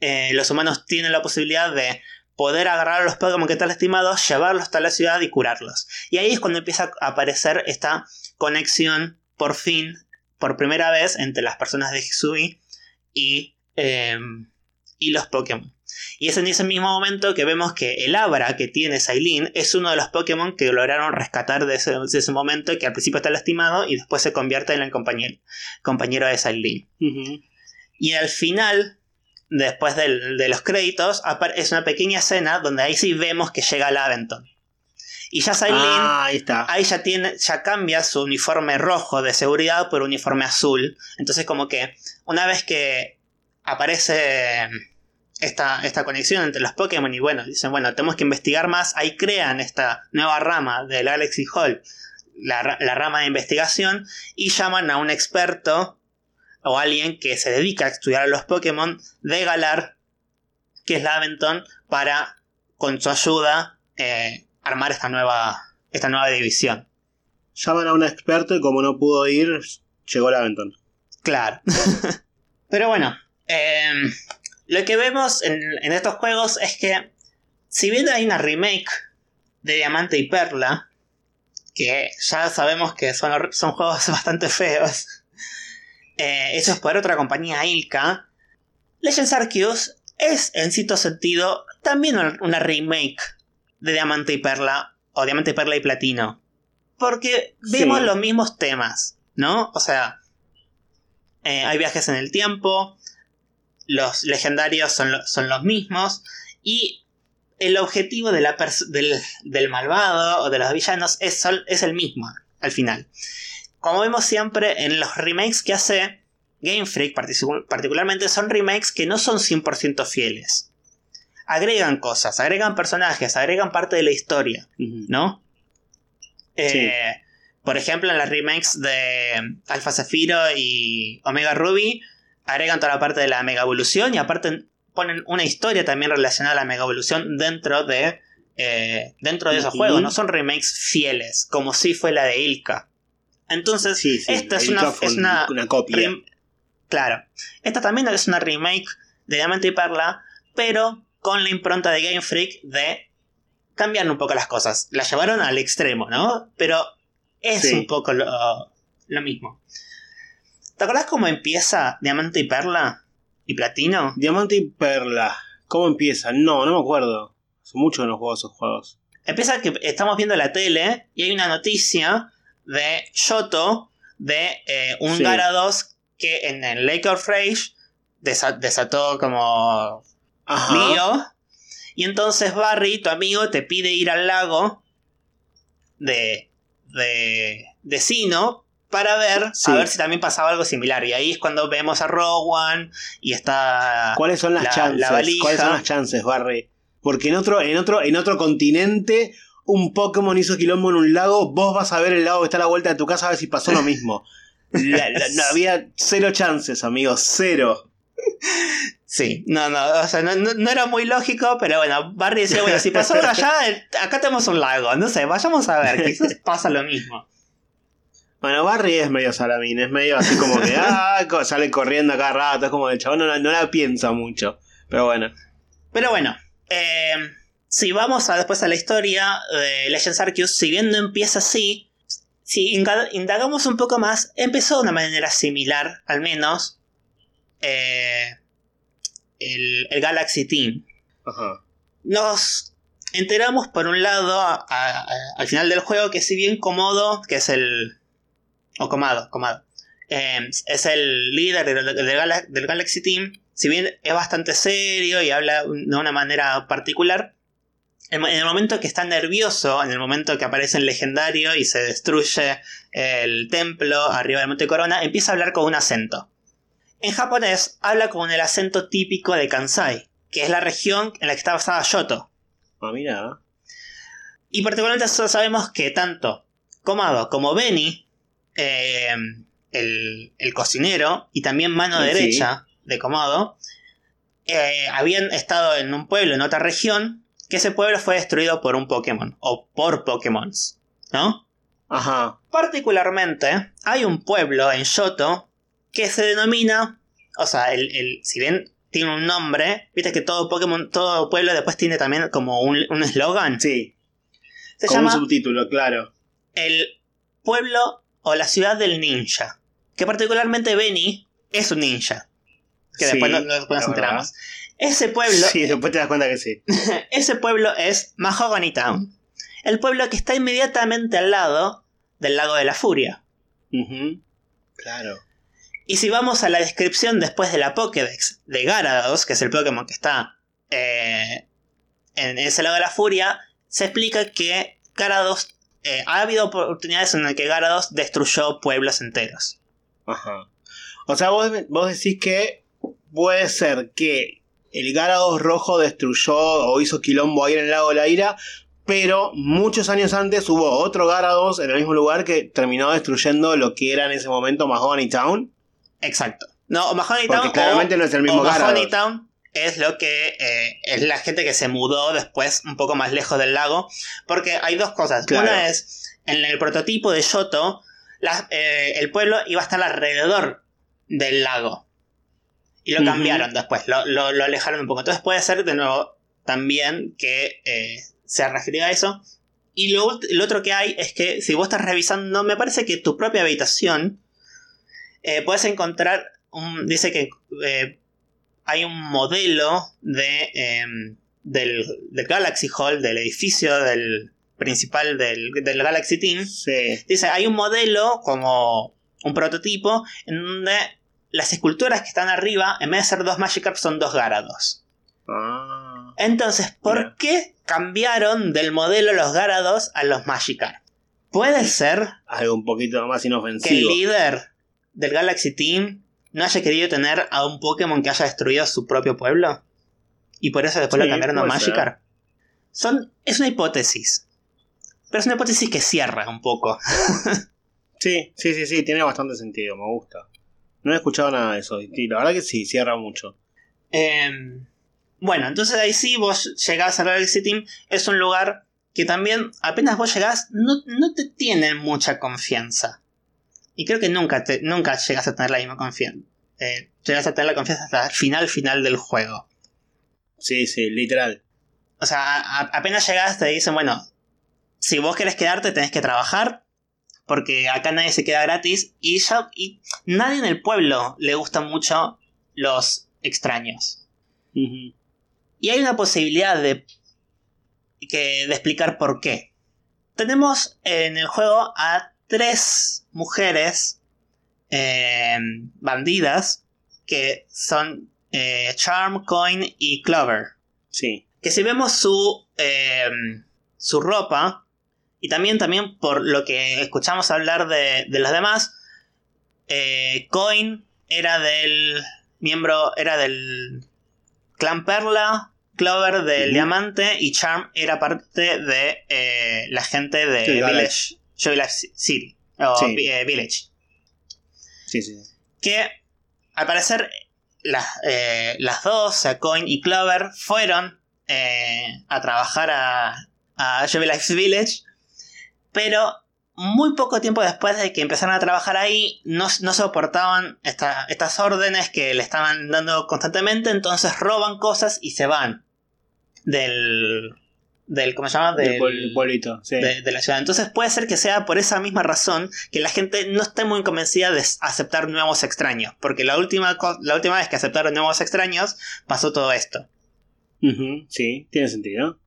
Eh, los humanos tienen la posibilidad de poder agarrar a los Pokémon que están lastimados, llevarlos hasta la ciudad y curarlos. Y ahí es cuando empieza a aparecer esta conexión, por fin, por primera vez, entre las personas de Hisui y, eh, y los Pokémon. Y es en ese mismo momento que vemos que el Abra que tiene Sailin es uno de los Pokémon que lograron rescatar de ese, momento, que al principio está lastimado y después se convierte en el compañero, compañero de Sailin. Y al final, después de los créditos, es una pequeña escena donde ahí sí vemos que llega Laventon. Y ya Sailin, ah, ahí, está. ahí ya, tiene, ya cambia su uniforme rojo de seguridad por uniforme azul. Entonces como que una vez que aparece esta, esta conexión entre los Pokémon y bueno, dicen, bueno, tenemos que investigar más, ahí crean esta nueva rama del Galaxy Hall, la, la rama de investigación y llaman a un experto o alguien que se dedica a estudiar a los Pokémon de Galar, que es Laventon, para, con su ayuda, eh, armar esta nueva, esta nueva división. Llaman a un experto y como no pudo ir, llegó Laventon. Claro. Pero bueno, em, lo que vemos en, en estos juegos es que, si bien hay una remake de Diamante y Perla, que ya sabemos que son, son juegos bastante feos, eh, hechos por otra compañía Ilka, Legends Arceus es en cierto sentido también una remake de Diamante y Perla o Diamante, Perla y Platino. Porque vemos los mismos temas, ¿no? O sea, eh, hay viajes en el tiempo, los legendarios son, son los mismos y el objetivo de la del, del, malvado o de los villanos es, es el mismo al final. Como vemos siempre en los remakes que hace Game Freak, particularmente son remakes que no son 100% fieles. Agregan cosas, agregan personajes, agregan parte de la historia, ¿no? Eh, por ejemplo, en las remakes de Alpha Zafiro y Omega Ruby, agregan toda la parte de la Mega Evolución y aparte ponen una historia también relacionada a la Mega Evolución dentro de, eh, dentro de esos juegos. No son remakes fieles, como si fue la de Ilka. Entonces, esta es una, es una, copia. Claro. Esta también es una remake de Diamante y Perla, pero con la impronta de Game Freak de cambiar un poco las cosas. La llevaron al extremo, ¿no? Pero es un poco lo, lo, mismo. ¿Te acuerdas cómo empieza Diamante y Perla y Platino? Diamante y Perla. ¿Cómo empieza? No, no me acuerdo. Son muchos los juegos esos juegos. Empieza que estamos viendo la tele y hay una noticia de Shoto de eh, un Garados que en el Lake of Rage desató como lío. Y entonces Barry, tu amigo, te pide ir al lago de, de, de Sino para ver, a ver si también pasaba algo similar. Y ahí es cuando vemos a Rowan y está. ¿Cuáles son las chances? ¿Cuáles son las chances, Barry? Porque en otro, en otro, en otro continente un Pokémon hizo quilombo en un lago, vos vas a ver el lago que está a la vuelta de tu casa a ver si pasó lo mismo. no, había cero chances, amigos, cero. Sí, no, no, o sea, no, era muy lógico, pero bueno, Barry decía, bueno, si pasó allá, acá tenemos un lago, no sé, vayamos a ver, quizás pasa lo mismo. Bueno, Barry es medio salamín, es medio así como que ah, sale corriendo cada rato, es como el chabón no, no la piensa mucho, pero bueno. Pero bueno, eh, si vamos a, después a la historia de Legends Arceus, si bien no empieza así, si indagamos un poco más, empezó de una manera similar, al menos, eh, el, Galaxy Team. Nos enteramos, por un lado, al final del juego, que si bien Komodo, que es el... o Comado, Comado, eh, es el líder del Galaxy Team, si bien es bastante serio y habla de una manera particular, en el momento que está nervioso, en el momento que aparece el legendario y se destruye el templo arriba del Monte Corona, empieza a hablar con un acento. En japonés habla con el acento típico de Kansai, que es la región en la que está basada Yoto. Ah, mira. Y particularmente sabemos que tanto Komado como Beni, eh, el, cocinero, y también mano derecha de Komado, eh, habían estado en un pueblo en otra región que ese pueblo fue destruido por un Pokémon, o por Pokémon, ¿no? Ajá. Particularmente, hay un pueblo en Shoto que se denomina, o sea, el, si bien tiene un nombre, viste que todo Pokémon, todo pueblo después tiene también como un eslogan. Sí. Se llama un subtítulo, claro. El pueblo o la ciudad del ninja. Que particularmente Benny es un ninja. Que después, nos enteramos. Ese pueblo. Sí, después te das cuenta que sí. ese pueblo es Mahogany Town. El pueblo que está inmediatamente al lado del lago de la Furia. Claro. Y si vamos a la descripción después de la Pokédex de Garados, que es el Pokémon que está eh, en ese lago de la Furia, se explica que Garados. Eh, ha habido oportunidades en las que Garados destruyó pueblos enteros. Ajá. O sea, vos, vos decís que puede ser que el Garados rojo destruyó o hizo quilombo ahí en el lago de la ira, Pero muchos años antes hubo otro Garados en el mismo lugar que terminó destruyendo lo que era en ese momento Mahoney Town. Exacto. No, Mahoney Porque Town. claramente o- no es el mismo o Mahoney Garados. Town es lo que eh, es la gente que se mudó después un poco más lejos del lago. Porque hay dos cosas. Claro. Una es, en el prototipo de la- eh, el pueblo iba a estar alrededor del lago. Y lo cambiaron después, lo, lo- lo alejaron un poco. Entonces puede ser de nuevo también que eh, se ha referido a eso. Y lo, lo otro que hay es que si vos estás revisando, me parece que tu propia habitación puedes encontrar, un, dice que hay un modelo de, em, del, del Galaxy Hall, del edificio del principal del, del Galaxy Team. Sí. Dice, hay un modelo como un prototipo en donde las esculturas que están arriba, en vez de ser dos Magikarp, son dos Garados. Ah. Entonces, ¿por qué cambiaron del modelo los Garados a los Magikarp? Puede ser Algo un poquito más que el inofensivo. líder del Galaxy Team no haya querido tener a un Pokémon que haya destruido su propio pueblo. Y por eso después Sí, lo cambiaron a Magikarp. Son, es una hipótesis. Pero es una hipótesis que cierra un poco. Sí, sí, sí, sí, tiene bastante sentido, me gusta. No he escuchado nada de eso, y la verdad que sí, cierra mucho. Em, bueno, entonces ahí sí vos llegás al Galaxy Team. Es un lugar que también, apenas vos llegás, no, no te tienen mucha confianza. Y creo que nunca, te, nunca llegas a tener la misma confianza. Eh, llegas a tener la confianza hasta el final final del juego. Sí, sí, literal. O sea, a- apenas llegas te dicen, bueno, si vos querés quedarte tenés que trabajar. Porque acá nadie se queda gratis. Y ya. Y nadie en el pueblo le gustan mucho los extraños. Y hay una posibilidad de, que, de explicar por qué. Tenemos en el juego a tres mujeres eh, bandidas que son eh, Charm, Coin y Clover. Sí. Que si vemos su, eh, su ropa, y también, también por lo que escuchamos hablar de, de los demás, Coin era del miembro, era del clan Perla, Clover del. Diamante y Charm era parte de eh, la gente de. Village, Joy Life City, o Sí. Eh, Village Sí, sí. que al parecer las, eh, las dos, o sea, Coin y Clover, fueron eh, a trabajar a, a Life Village, pero muy poco tiempo después de que empezaron a trabajar ahí, no, no soportaban esta- estas órdenes que le estaban dando constantemente, entonces roban cosas y se van del... del ¿Cómo se llama? Del Del, puebl- pueblito, sí. de, de la ciudad. Entonces puede ser que sea por esa misma razón que la gente no esté muy convencida de aceptar nuevos extraños. Porque la última, la última vez que aceptaron nuevos extraños pasó todo esto. Sí, tiene sentido.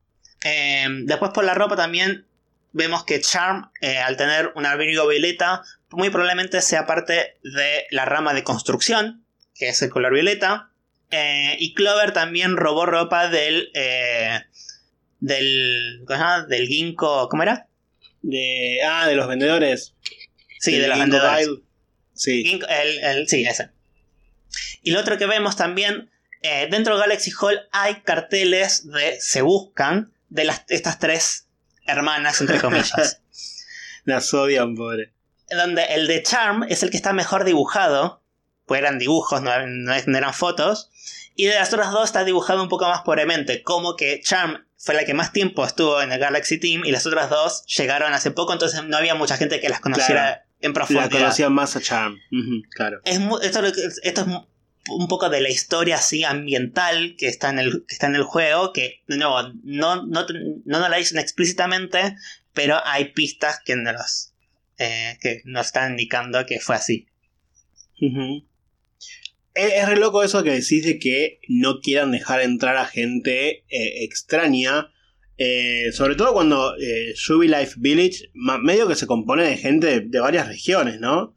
Eh, después por la ropa también vemos que Charm, eh, al tener un abrigo violeta, muy probablemente sea parte de la rama de construcción, que es el color violeta. Eh, y Clover también robó ropa del... eh, del... ¿Cómo se llama? Del ginkgo... ¿Cómo era? De, ah, de los vendedores. Sí, de los vendedores. Sí. Ginkgo- el- el- sí, ese. Y lo otro que vemos también, eh, dentro de Galaxy Hall hay carteles de se buscan de las, estas tres hermanas, entre comillas. Las odian, pobre. donde el de Charm es el que está mejor dibujado, pues eran dibujos, no, no eran fotos, y de las otras dos está dibujado un poco más pobremente, como que Charm fue la que más tiempo estuvo en el Galaxy Team y las otras dos llegaron hace poco, entonces no había mucha gente que las conociera Claro. en La profundidad. conocían más a Charm. Ujú, claro. Es esto, esto es un poco de la historia así ambiental que está en el, que está en el juego, que de nuevo no, no, no nos la dicen explícitamente, pero hay pistas que nos, eh, que nos están indicando que fue así. Es, es re loco eso que decís de que no quieran dejar entrar a gente eh, extraña. eh, sobre todo cuando eh, Village medio que se compone de gente de, varias regiones, ¿no?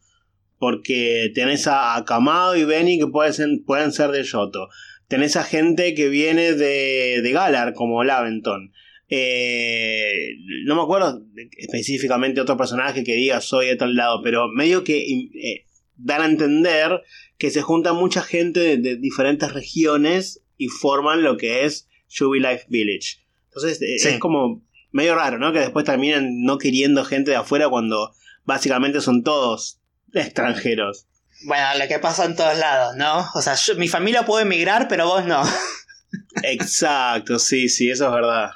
Porque tenés a, Kamado y Benny que pueden ser, pueden ser de Yoto. Tenés a gente que viene de, de Galar, como Laventon. Eh, no me acuerdo específicamente otro personaje que diga soy de tal lado, pero medio que eh, dan a entender que se junta mucha gente de, de diferentes regiones y forman lo que es Life Village. Entonces Sí. es como medio raro, ¿no? Que después terminan no queriendo gente de afuera cuando básicamente son todos extranjeros. Bueno, lo que pasa en todos lados, ¿no? O sea, mi familia puede emigrar, pero vos no. Exacto, sí, sí, eso es verdad.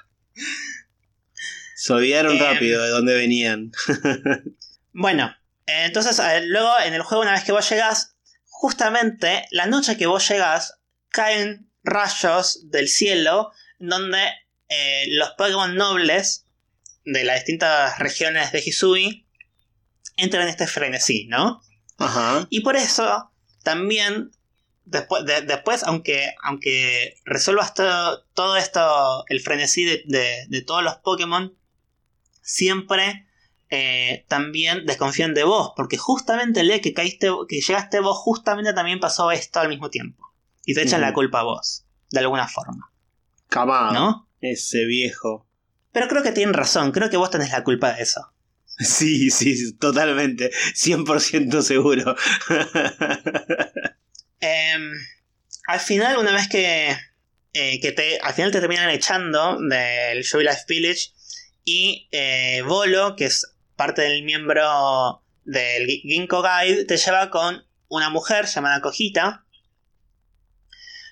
Se olvidaron Em. rápido de dónde venían. Bueno, eh, entonces eh, luego en el juego una vez que vos llegás, justamente la noche que vos llegás, caen rayos del cielo donde eh, los Pokémon nobles de las distintas regiones de Hisui entran en este frenesí, ¿no? Ajá. Y por eso también, después, de- después aunque, aunque resuelvas todo, todo esto, el frenesí de, de- de todos los Pokémon, siempre eh, también desconfían de vos, porque justamente el día que caíste, que llegaste vos, justamente también pasó esto al mismo tiempo. Y te echan la culpa a vos, de alguna forma, Camado. ¿no? Ese viejo. Pero creo que tienen razón, creo que vos tenés la culpa de eso. Sí, sí, totalmente. 100% seguro. Em, al final, una vez que, eh, que te, al final te terminan echando del Joy Life Village y eh, Bolo, que es parte del miembro del Gi- Ginkgo Guide, te lleva con una mujer llamada Cojita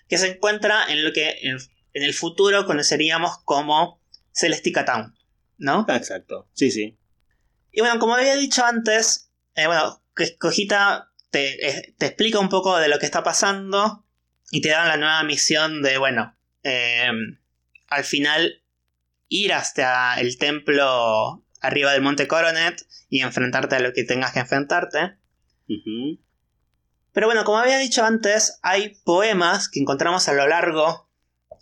que se encuentra en lo que en, en el futuro conoceríamos como Celestica Town, ¿no? Exacto. Sí, sí. Y bueno, como había dicho antes, eh, bueno, Cojita te, eh, te explica un poco de lo que está pasando y te dan la nueva misión de, bueno, eh, al final ir hasta el templo arriba del Monte Coronet y enfrentarte a lo que tengas que enfrentarte. Pero bueno, como había dicho antes, hay poemas que encontramos a lo largo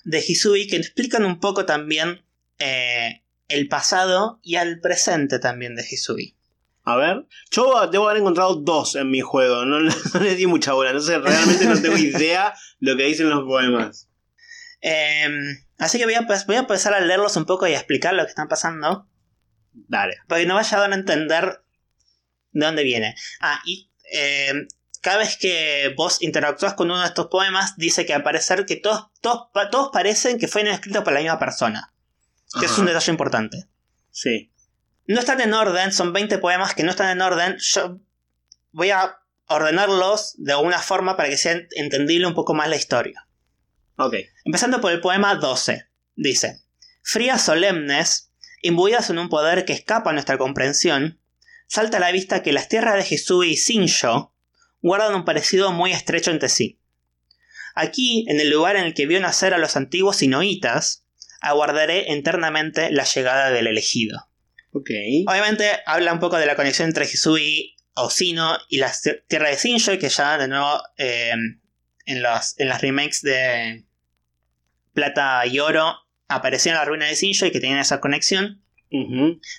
de Hisui que explican un poco también eh, el pasado y al presente también de Hisui. A ver. Yo debo haber encontrado dos en mi juego. No, no le di mucha bola. No sé, realmente no tengo idea lo que dicen los poemas. Eh, así que voy a, voy a empezar a leerlos un poco y a explicar lo que están pasando. Dale. Para que no vaya a entender de dónde viene. Ah, y eh, cada vez que vos interactúas con uno de estos poemas, dice que al parecer que todos, todos, todos parecen que fueron escritos por la misma persona. Que es un detalle importante. Sí. No están en orden, son 20 poemas que no están en orden. Yo voy a ordenarlos de alguna forma para que sea entendible un poco más la historia. Ok. Empezando por el poema 12. Dice, frías solemnes, imbuidas en un poder que escapa a nuestra comprensión, salta a la vista que las tierras de Hisui y Shinsho guardan un parecido muy estrecho entre sí. Aquí, en el lugar en el que vio nacer a los antiguos sinoitas, aguardaré eternamente la llegada del elegido. Obviamente habla un poco de la conexión entre Hisui o Sino y las tier- tierras de Shinjo, que ya de nuevo eh, en, los, en las remakes de Plata y Oro aparecían las ruinas de Shinjo y que tenían esa conexión.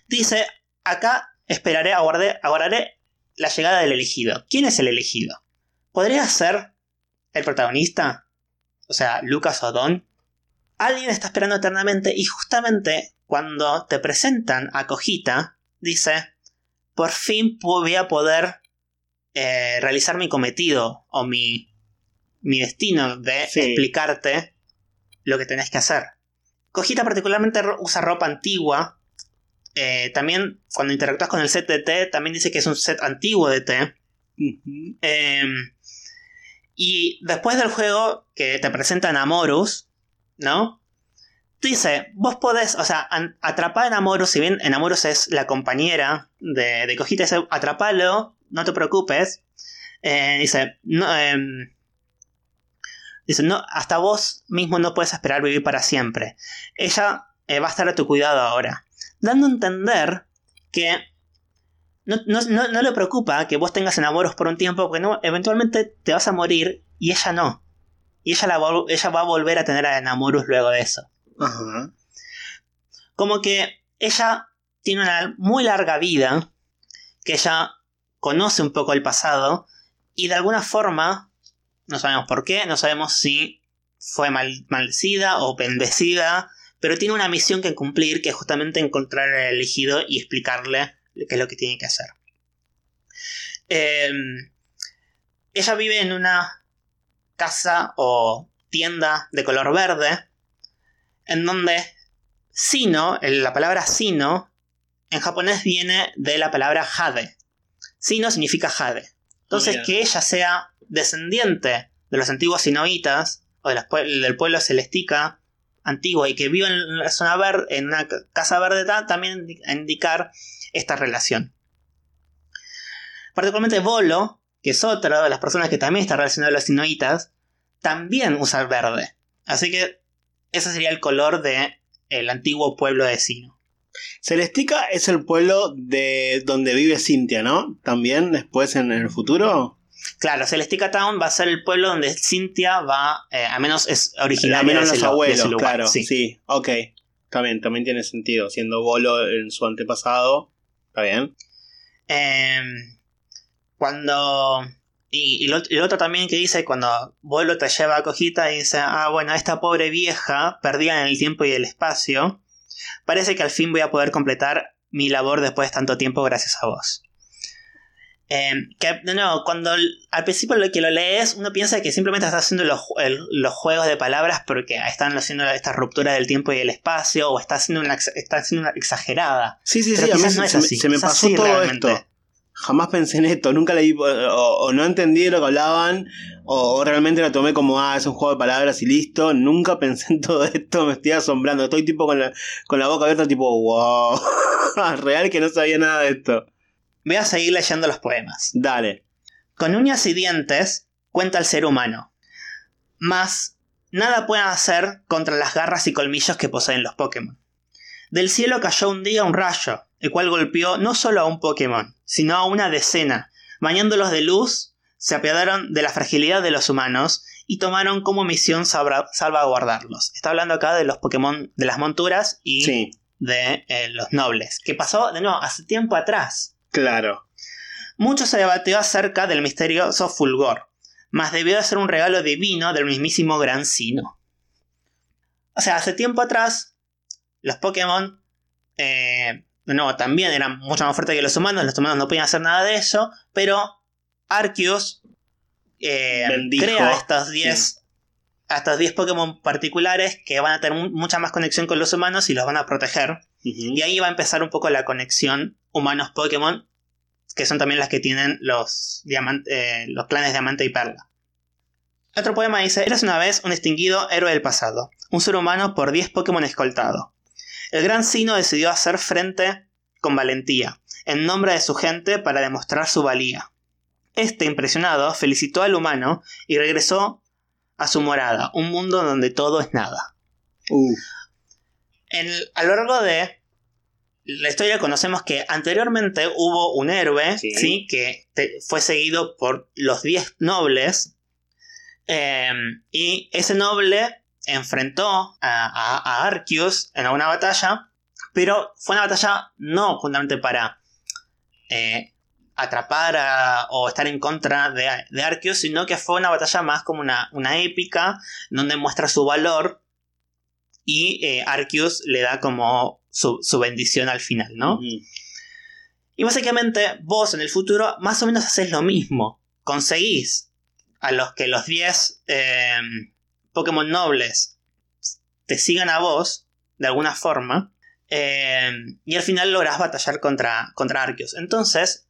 Dice, acá esperaré, aguardé- aguardaré la llegada del elegido. ¿Quién es el elegido? ¿Podría ser el protagonista? O sea, Lucas o Don. Alguien está esperando eternamente y justamente cuando te presentan a Cojita, dice, por fin voy a poder eh, realizar mi cometido o mi, mi destino de Sí. explicarte lo que tenés que hacer. Cojita particularmente usa ropa antigua. Eh, también cuando interactúas con el set de té, también dice que es un set antiguo de. Ujú. Eh, y después del juego que te presentan a Morus, ¿no? Dice, vos podés, o sea, atrapar a Enamorus, si bien Enamorus es la compañera de, de Cojita, dice, atrapalo, no te preocupes. Eh, dice, no, em, dice, no, hasta vos mismo no puedes esperar vivir para siempre. Ella eh, va a estar a tu cuidado ahora. Dando a entender que no, no, no, no le preocupa que vos tengas enamoros por un tiempo, porque no, eventualmente te vas a morir y ella no. Y ella, la, va- ella va a volver a tener a enamoros luego de eso. Como que ella tiene una muy larga vida, que ella conoce un poco el pasado, y de alguna forma, no sabemos por qué, no sabemos si fue mal- maldecida o bendecida, pero tiene una misión que cumplir, que es justamente encontrar al elegido y explicarle qué es lo que tiene que hacer. Eh, ella vive en una casa o tienda de color verde, en donde Sino, la palabra sino, en japonés viene de la palabra jade. Sino significa jade. Entonces, que ella sea descendiente de los antiguos sinoitas, o del pueblo celestica antiguo, y que viva en la una casa verde, también indicar esta relación. Particularmente Bolo, que es otra de las personas que también está relacionada a los sinoitas, también usa el verde. Así que ese sería el color del el antiguo pueblo de Sino. Celestica es el pueblo de donde vive Cintia, ¿no? También después en el futuro. Claro, Celestica Town va a ser el pueblo donde Cintia va, eh, a menos es originaria. A menos los abuelos, claro. Sí. sí, ok. También, también tiene sentido. Siendo Bolo en su antepasado, está bien. Em, cuando y, el otro también que dice, cuando vuelo te lleva a cojita y dice, ah, bueno, esta pobre vieja, perdida en el tiempo y el espacio, parece que al fin voy a poder completar mi labor después de tanto tiempo gracias a vos. Eh, que, no, cuando al principio lo que lo lees, uno piensa que simplemente está haciendo los, juegos de palabras porque están haciendo esta ruptura del tiempo y el espacio, o está haciendo una, está haciendo una exagerada. Sí, sí, sí, a mí se, me pasó todo esto jamás pensé en esto, nunca leí o, no entendí lo que hablaban o, realmente lo tomé como, ah, es un juego de palabras y listo, nunca pensé en todo esto, me estoy asombrando, estoy tipo con la, con la boca abierta tipo, wow, real que no sabía nada de esto. Voy a seguir leyendo los poemas. Dale. Con uñas y dientes cuenta el ser humano, mas nada puede hacer contra las garras y colmillos que poseen los Pokémon. Del cielo cayó un día un rayo, el cual golpeó no solo a un Pokémon, sino a una decena. Bañándolos de luz, se apiadaron de la fragilidad de los humanos y tomaron como misión salvaguardarlos. Está hablando acá de los Pokémon de las monturas y de eh, los nobles, que pasó de nuevo hace tiempo atrás. Claro. Mucho se debatió acerca del misterioso Fulgor, mas debió de ser un regalo divino del mismísimo Gran Sino. O sea, hace tiempo atrás, los Pokémon eh, no, también eran mucho más fuertes que los humanos, los humanos no podían hacer nada de eso, pero Arceus eh, crea estos 10 estos 10 Pokémon particulares que van a tener mucha más conexión con los humanos y los van a proteger. Y ahí va a empezar un poco la conexión humanos-Pokémon, que son también las que tienen los, eh, los clanes Diamante y Perla. Otro poema dice, eres una vez un extinguido héroe del pasado, un ser humano por 10 Pokémon escoltado. El gran Sino decidió hacer frente con valentía, en nombre de su gente para demostrar su valía. Este, impresionado, felicitó al humano y regresó a su morada, un mundo donde todo es nada. a lo largo de la historia conocemos que anteriormente hubo un héroe, sí. que fue seguido por los 10 nobles, em, y ese noble enfrentó a, Arceus en una batalla, pero fue una batalla no justamente para eh, atrapar o estar en contra de, de, Arceus, sino que fue una batalla más como una, una épica, donde muestra su valor y eh, Arceus le da como su, bendición al final, ¿no? Y básicamente vos en el futuro más o menos haces lo mismo, conseguís a los que los 10 Pokémon nobles te sigan a vos, de alguna forma, eh, y al final logras batallar contra, contra Arceus. Entonces,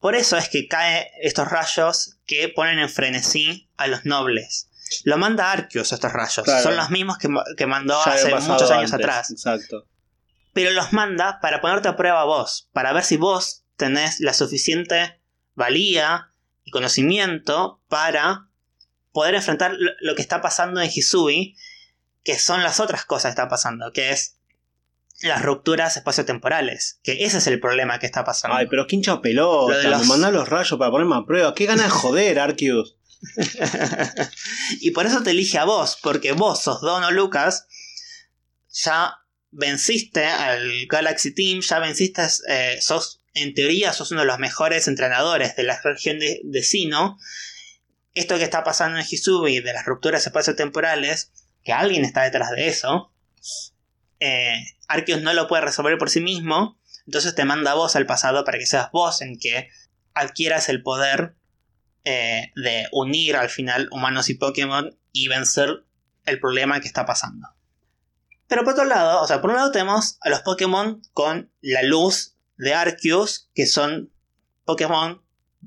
por eso es que caen estos rayos que ponen en frenesí a los nobles. Lo manda Arceus estos rayos. Son los mismos que, mandó hace muchos años atrás. Exacto. Pero los manda para ponerte a prueba vos, para ver si vos tenés la suficiente valía y conocimiento para poder enfrentar lo que está pasando en Hisui, que son las otras cosas que está pasando, que es las rupturas espaciotemporales, que ese es el problema que está pasando. Ay, pero qué hincha pelota, los... me mandan los rayos para ponerme a prueba, qué ganas de joder, Arceus. y por eso te elige a vos, porque vos sos Dono Lucas, ya venciste al Galaxy Team, ya venciste, eh, sos, en teoría, sos uno de los mejores entrenadores de la región de, Sino, esto que está pasando en Hisubi de las rupturas espaciotemporales, que alguien está detrás de eso, eh, Arceus no lo puede resolver por sí mismo, entonces te manda a vos al pasado para que seas vos en que adquieras el poder eh, de unir al final humanos y Pokémon y vencer el problema que está pasando. Pero por otro lado, o sea, por un lado tenemos a los Pokémon con la luz de Arceus, que son Pokémon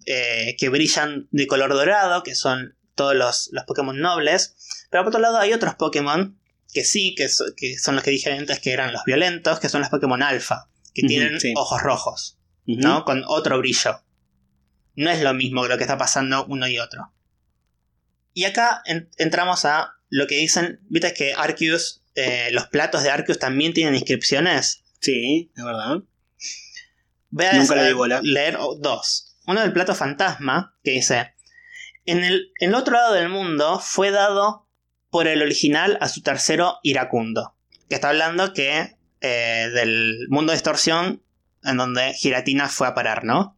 eh, que brillan de color dorado, que son todos los, los, Pokémon nobles. Pero por otro lado hay otros Pokémon que sí, que, que, son los que dije antes que eran los violentos, que son los Pokémon alfa, que tienen ojos rojos, ¿no? Con otro brillo. No es lo mismo que lo que está pasando uno y otro. Y acá entramos a lo que dicen, viste que Arceus, eh, los platos de Arceus también tienen inscripciones. Sí, es verdad. Voy a Nunca leer dos. Uno del plato fantasma, que dice, en el, en el otro lado del mundo fue dado por el original a su tercero iracundo. Que está hablando que eh, del mundo de extorsión en donde Giratina fue a parar, ¿no?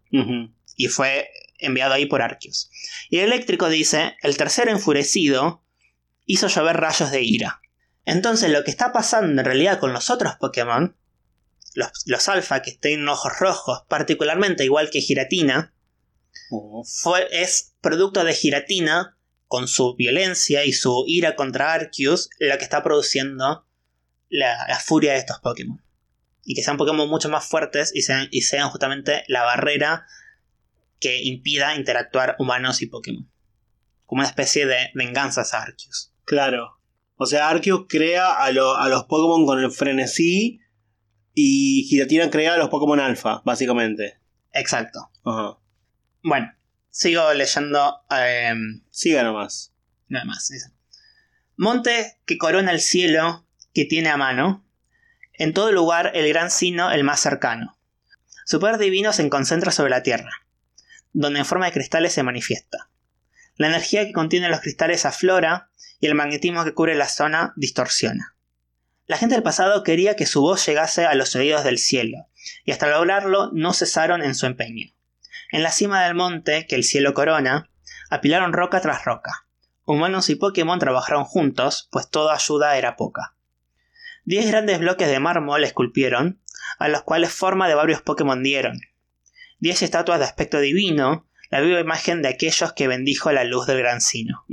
Y fue enviado ahí por Arceus. Y el eléctrico dice, el tercero enfurecido hizo llover rayos de ira. Entonces lo que está pasando en realidad con los otros Pokémon, los, los alfa que tienen ojos rojos, particularmente igual que Giratina, fue, es producto de Giratina con su violencia y su ira contra Arceus la que está produciendo la, furia de estos Pokémon. Y que sean Pokémon mucho más fuertes y sean, y sean justamente la barrera que impida interactuar humanos y Pokémon. Como una especie de venganza a Arceus. Claro. O sea, Arceus crea a, los Pokémon con el frenesí y Giratina crea a los Pokémon alfa, básicamente. Exacto. Bueno, Sigo leyendo. Eh, Siga nomás. Nada más. Monte que corona el cielo que tiene a mano. En todo lugar el gran sino el más cercano. Su poder divino se concentra sobre la tierra, donde en forma de cristales se manifiesta. La energía que contiene los cristales aflora y el magnetismo que cubre la zona distorsiona. La gente del pasado quería que su voz llegase a los oídos del cielo, y hasta lograrlo no cesaron en su empeño. En la cima del monte, que el cielo corona, apilaron roca tras roca. Humanos y Pokémon trabajaron juntos, pues toda ayuda era poca. Diez grandes bloques de mármol esculpieron, a los cuales forma de varios Pokémon dieron. Diez estatuas de aspecto divino, la viva imagen de aquellos que bendijo la luz del gran sino.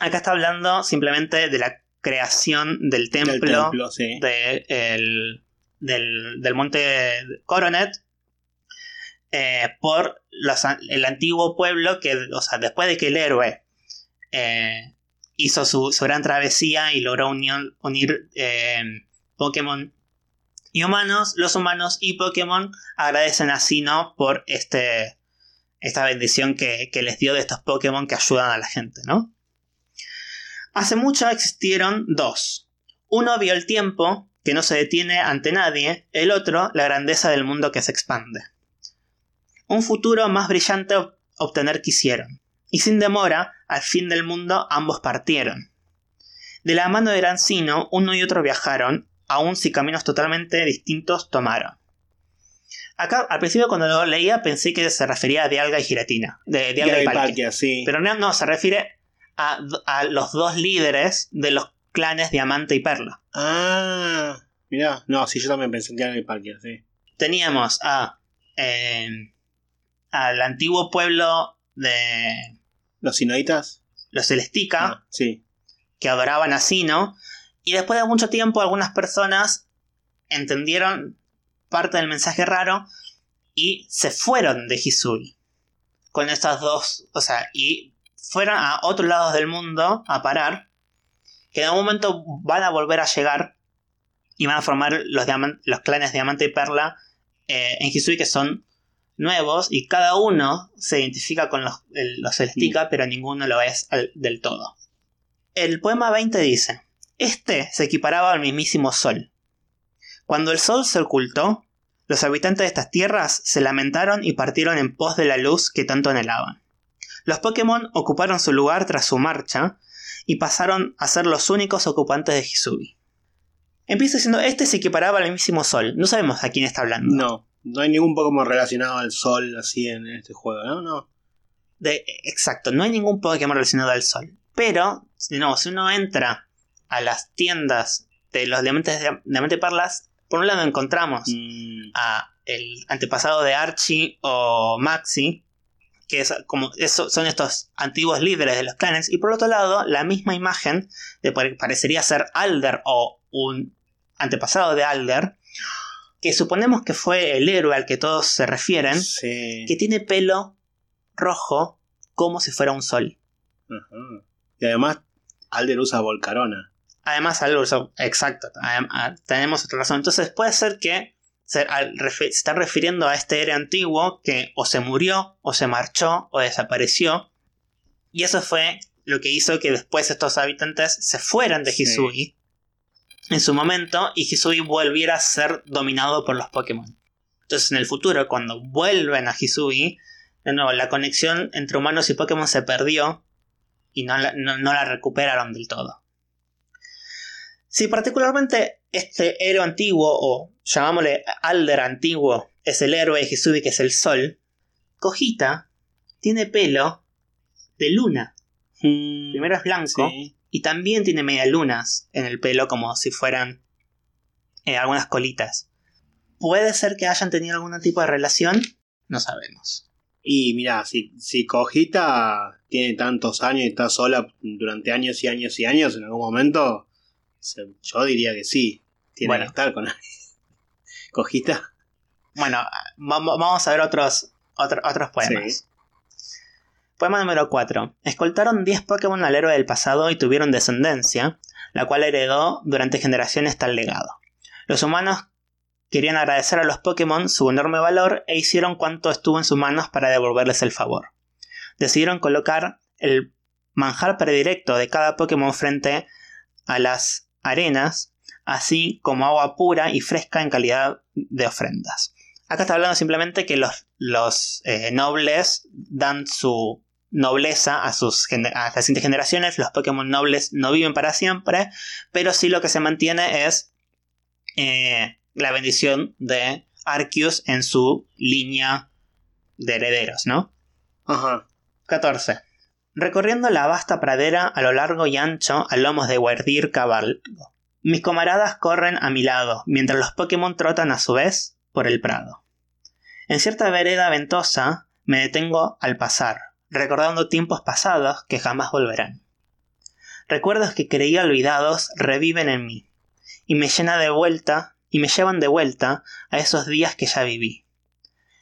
Acá está hablando simplemente de la creación del templo, del, del, monte Coronet eh, por el antiguo pueblo que, o sea, después de que el héroe eh, hizo su, gran travesía y logró unir eh, Pokémon y humanos, los humanos y Pokémon agradecen a Sino por este, esta bendición que, que les dio de estos Pokémon que ayudan a la gente, ¿no? Hace mucho existieron dos. Uno vio el tiempo, que no se detiene ante nadie, el otro la grandeza del mundo que se expande un futuro más brillante obtener quisieron. Y sin demora, al fin del mundo ambos partieron. De la mano de Grancino, uno y otro viajaron, aun si caminos totalmente distintos tomaron. Acá, al principio cuando lo leía pensé que se refería a Dialga y Giratina. De Dialga y Palkia. sí. Pero no, no, se refiere a, los dos líderes de los clanes Diamante y Perla. Ah, mira, no, sí, yo también pensé en Dialga y Palkia, sí. Teníamos a eh, al antiguo pueblo de... ¿Los sinoitas? Los celestica. Ah, sí. Que adoraban a Sino. Y después de mucho tiempo algunas personas entendieron parte del mensaje raro y se fueron de Hisui. Con estas dos, o sea, y fueron a otros lados del mundo a parar, que en algún momento van a volver a llegar y van a formar los, los clanes Diamante y Perla eh, en Hisui, que son nuevos y cada uno se identifica con los, los celestica, pero ninguno lo es del todo. El poema 20 dice, Este se equiparaba al mismísimo sol. Cuando el sol se ocultó, los habitantes de estas tierras se lamentaron y partieron en pos de la luz que tanto anhelaban. Los Pokémon ocuparon su lugar tras su marcha y pasaron a ser los únicos ocupantes de Hisubi. Empieza diciendo, este se equiparaba al mismísimo sol. No sabemos a quién está hablando. No. No hay ningún Pokémon relacionado al sol así en este juego, ¿no? No. De, exacto, no hay ningún Pokémon relacionado al sol. Pero, no, si uno entra a las tiendas de los diamantes de diamante perlas, por un lado encontramos mm. a el antepasado de Archie o Maxi, que es como eso, son estos antiguos líderes de los clanes, y por otro lado, la misma imagen de parecería ser Alder o un antepasado de Alder, que suponemos que fue el héroe al que todos se refieren, Sí. que tiene pelo rojo como si fuera un sol. Y además, Alder usa Volcarona. Además, algo exacto, tenemos otra razón. Entonces puede ser que se, está refiriendo a este héroe antiguo que o se murió, o se marchó, o desapareció. Y eso fue lo que hizo que después estos habitantes se fueran de Sí. Hisui en su momento y Hisui volviera a ser dominado por los Pokémon. Entonces en el futuro, cuando vuelven a Hisui, de nuevo, la conexión entre humanos y Pokémon se perdió y no la, no- no la recuperaron del todo. Si particularmente este héroe antiguo, o llamámosle Alder antiguo, es el héroe de Hisui que es el sol, Kojita tiene pelo de luna. Primero es blanco Sí. y también tiene medias lunas en el pelo como si fueran eh, algunas colitas. ¿Puede ser que hayan tenido algún tipo de relación? No sabemos. Y mira, si, si Cojita tiene tantos años y está sola durante años y años y años, en algún momento, yo diría que sí. Tiene Bueno. que estar con. Cojita. Bueno, va- va- vamos a ver otros, otro- otros poemas. Sí. Poema número 4. Escoltaron 10 Pokémon al héroe del pasado y tuvieron descendencia, la cual heredó durante generaciones tal legado. Los humanos querían agradecer a los Pokémon su enorme valor e hicieron cuanto estuvo en sus manos para devolverles el favor. Decidieron colocar el manjar predirecto de cada Pokémon frente a las arenas, así como agua pura y fresca en calidad de ofrendas. Acá está hablando simplemente que los, los eh, nobles dan su nobleza a, sus, a las siguientes generaciones. Los Pokémon nobles no viven para siempre, pero sí lo que se mantiene es eh, la bendición de Arceus en su línea de herederos, ¿no? Ajá. 14. Recorriendo la vasta pradera a lo largo y ancho a lomos de Guardir caballo. Mis camaradas corren a mi lado, mientras los Pokémon trotan a su vez por el prado. En cierta vereda ventosa me detengo al pasar, recordando tiempos pasados que jamás volverán. Recuerdos que creía olvidados reviven en mí, y me llena de vuelta, y me llevan de vuelta a esos días que ya viví.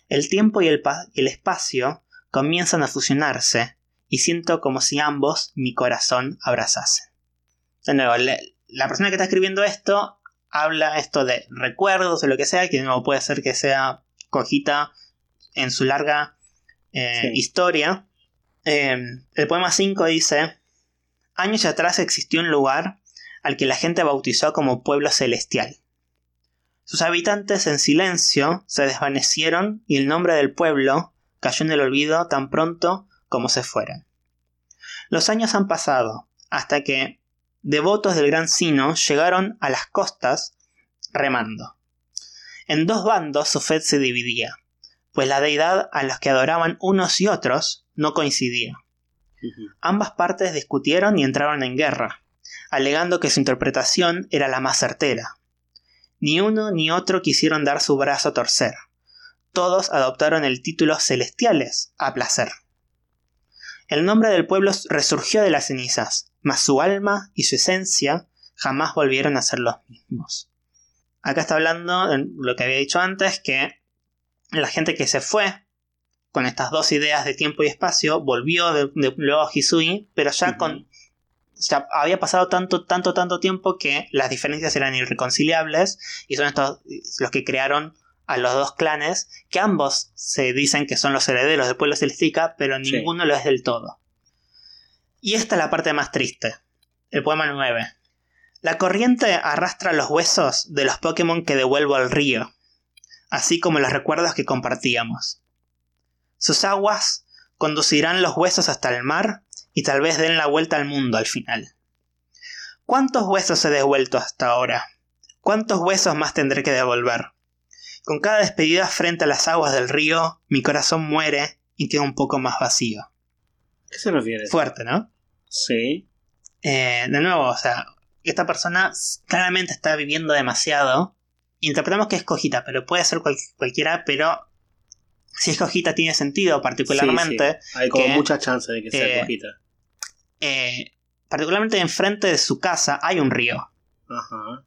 El tiempo y el, y el espacio comienzan a fusionarse y siento como si ambos mi corazón abrazasen. De nuevo, la persona que está escribiendo esto habla esto de recuerdos o lo que sea, que nuevo puede ser que sea cojita en su larga eh, Sí. historia. Eh, el poema 5 dice, años atrás existió un lugar al que la gente bautizó como pueblo celestial. Sus habitantes en silencio se desvanecieron y el nombre del pueblo cayó en el olvido tan pronto como se fueran. Los años han pasado, hasta que devotos del gran Sino llegaron a las costas remando. En dos bandos su fe se dividía, pues la deidad a los que adoraban unos y otros no coincidía. Ambas partes discutieron y entraron en guerra, alegando que su interpretación era la más certera. Ni uno ni otro quisieron dar su brazo a torcer. Todos adoptaron el título celestiales a placer. El nombre del pueblo resurgió de las cenizas, mas su alma y su esencia jamás volvieron a ser los mismos. Acá está hablando de lo que había dicho antes, que la gente que se fue con estas dos ideas de tiempo y espacio volvió de, de- luego a Hisui, pero ya con ya había pasado tanto, tanto, tanto tiempo que las diferencias eran irreconciliables y son estos los que crearon a los dos clanes, que ambos se dicen que son los herederos del pueblo celestica, pero Sí. ninguno lo es del todo. Y esta es la parte más triste. El poema 9. La corriente arrastra los huesos de los Pokémon que devuelvo al río, así como los recuerdos que compartíamos. Sus aguas conducirán los huesos hasta el mar y tal vez den la vuelta al mundo al final. ¿Cuántos huesos he devuelto hasta ahora? ¿Cuántos huesos más tendré que devolver? Con cada despedida frente a las aguas del río, mi corazón muere y queda un poco más vacío. ¿Qué se refiere? Fuerte, ¿no? Sí. Eh, de nuevo, o sea, esta persona claramente está viviendo demasiado. Interpretamos que es cojita, pero puede ser cual- cualquiera, pero si es cojita tiene sentido particularmente. Sí, sí. Hay como que, mucha chance de que sea eh, Cojita. eh, particularmente enfrente de su casa hay un río. Ajá.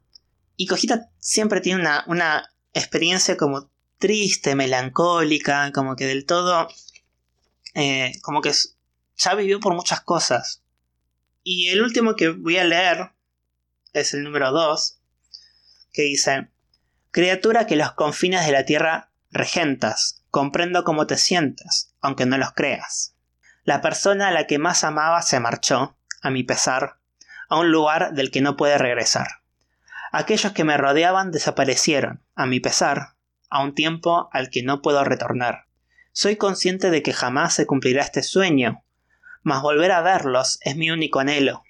Y Cojita siempre tiene una, una experiencia como triste, melancólica, como que del todo... eh, como que ya vivió por muchas cosas. Y el último que voy a leer es el número 2, que dice, Criatura que los confines de la tierra regentas, comprendo cómo te sientes, aunque no los creas. La persona a la que más amaba se marchó, a mi pesar, a un lugar del que no puede regresar. Aquellos que me rodeaban desaparecieron, a mi pesar, a un tiempo al que no puedo retornar. Soy consciente de que jamás se cumplirá este sueño, mas volver a verlos es mi único anhelo.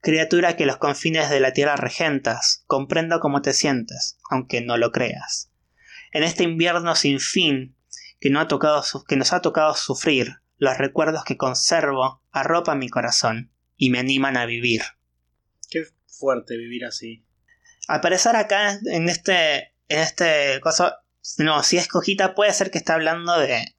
Criatura que los confines de la tierra regentas, comprendo cómo te sientes, aunque no lo creas. En este invierno sin fin que, no ha tocado su- que nos ha tocado sufrir, los recuerdos que conservo arropan mi corazón y me animan a vivir. Qué fuerte vivir así. Al parecer acá en este en este coso no, si es cojita puede ser que está hablando de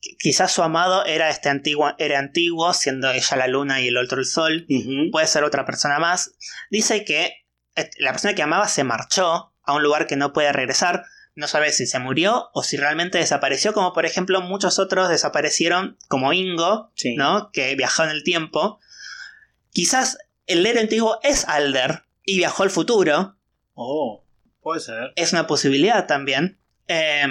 qui- quizás su amado era este antiguo era antiguo siendo ella la luna y el otro el sol puede ser otra persona más. Dice que eh, la persona que amaba se marchó a un lugar que no puede regresar. No sabe si se murió o si realmente desapareció, como por ejemplo muchos otros desaparecieron, como Ingo, Sí. ¿no? Que viajó en el tiempo. Quizás el héroe antiguo es Alder y viajó al futuro. Oh, puede ser. Es una posibilidad también. Eh,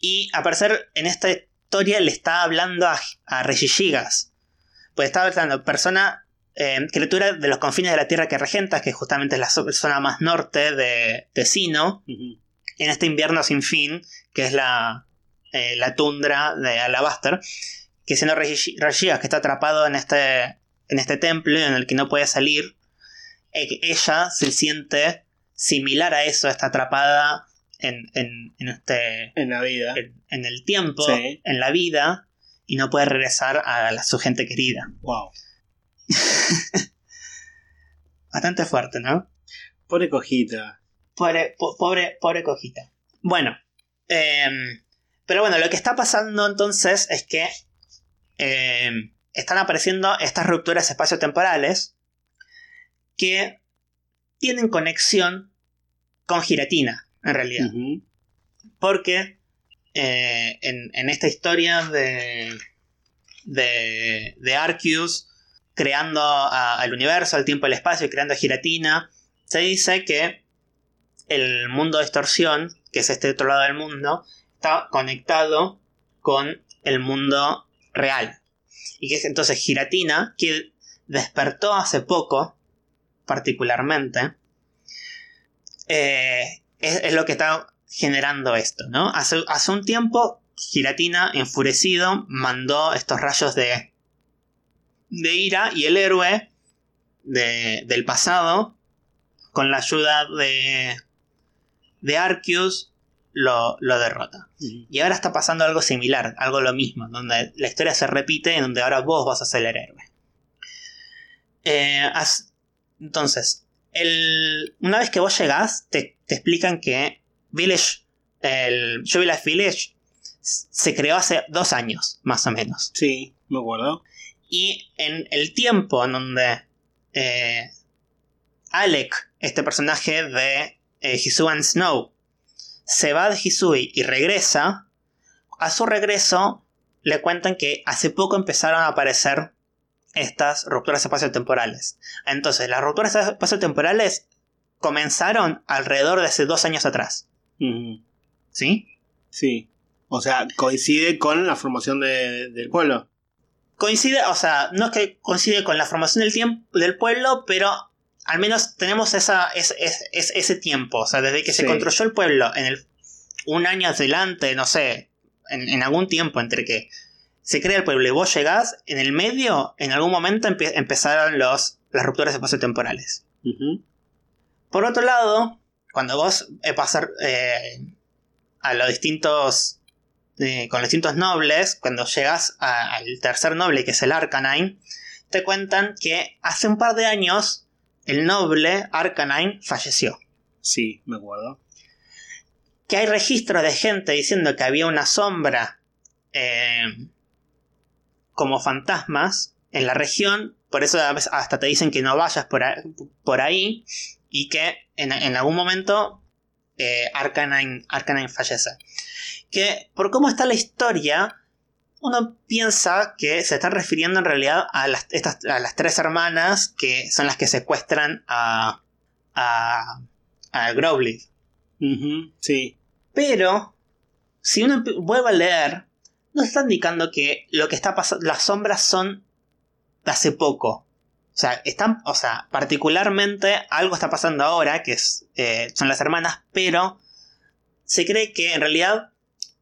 y a parecer en esta historia le está hablando a, a Regishigas. Pues está hablando persona, eh, criatura de los confines de la tierra que regentas, que justamente es la zo- zona más norte de, de Sino, en este invierno sin fin, que es la, eh, la tundra de Alabaster, que siendo Regishi- Regishigas que está atrapado en este, en este templo en el que no puede salir, eh, ella se siente similar a eso, está atrapada en, en, en este, En la vida. en, en el tiempo, Sí. en la vida, y no puede regresar a la- su gente querida. Wow. Bastante fuerte, ¿no? Pobre cojita. Pobre, po- pobre, pobre cojita. Bueno, em, pero bueno, lo que está pasando entonces es que em, están apareciendo estas rupturas espaciotemporales que tienen conexión con Giratina, en realidad. Porque eh, en, en esta historia de, de, de Arceus creando a- al universo, al tiempo y al espacio y creando a Giratina, se dice que el mundo de distorsión, que es este otro lado del mundo, está conectado con el mundo real. Y que es entonces Giratina, que despertó hace poco, particularmente, eh, es, es lo que está generando esto, ¿no? Hace, hace un tiempo, Giratina, enfurecido, mandó estos rayos de, de ira y el héroe de- del pasado, con la ayuda de, de Arceus, lo, lo derrota. Ujú. Y ahora está pasando algo similar, algo lo mismo, donde la historia se repite y donde ahora vos vas a ser el héroe. Eh, entonces, el- una vez que vos llegás, te, te explican que Village, el Jubilee Village, se creó hace dos años, más o menos. Sí, me acuerdo. Y en el tiempo en donde eh, Alec, este personaje de eh, Hisuian Snow, se va de Hisui y regresa, a su regreso le cuentan que hace poco empezaron a aparecer estas rupturas espaciotemporales. Entonces, las rupturas espaciotemporales comenzaron alrededor de hace dos años atrás. ¿Sí? Sí. O sea, coincide con la formación de- del pueblo. coincide, o sea, no es que coincide con la formación del tiempo del pueblo, pero al menos tenemos esa, es- es- es- ese tiempo. O sea, desde que se construyó el pueblo en el un año adelante, no sé, en, en algún tiempo entre que se crea el pueblo y vos llegás, en el medio, en algún momento empezaron los, las rupturas espaciotemporales. Ujú. Por otro lado, cuando vos eh, pasar eh, a los distintos. eh, con los distintos nobles, cuando llegas a- al tercer noble, que es el Arcanine, te cuentan que hace un par de años el noble Arcanine falleció. Sí, me acuerdo. Que hay registros de gente diciendo que había una sombra eh, como fantasmas en la región, por eso a veces hasta te dicen que no vayas por ahí, por ahí y que en, en algún momento eh, Arcanine, Arcanine fallece. Que por cómo está la historia, uno piensa que se están refiriendo en realidad a las, estas, a las tres hermanas que son las que secuestran a, a, a Growlithe. Sí. Pero, si uno vuelve a leer, nos está indicando que lo que está pasando, las sombras son de hace poco. O sea, están, o sea, particularmente algo está pasando ahora, que eh, son las hermanas, pero se cree que en realidad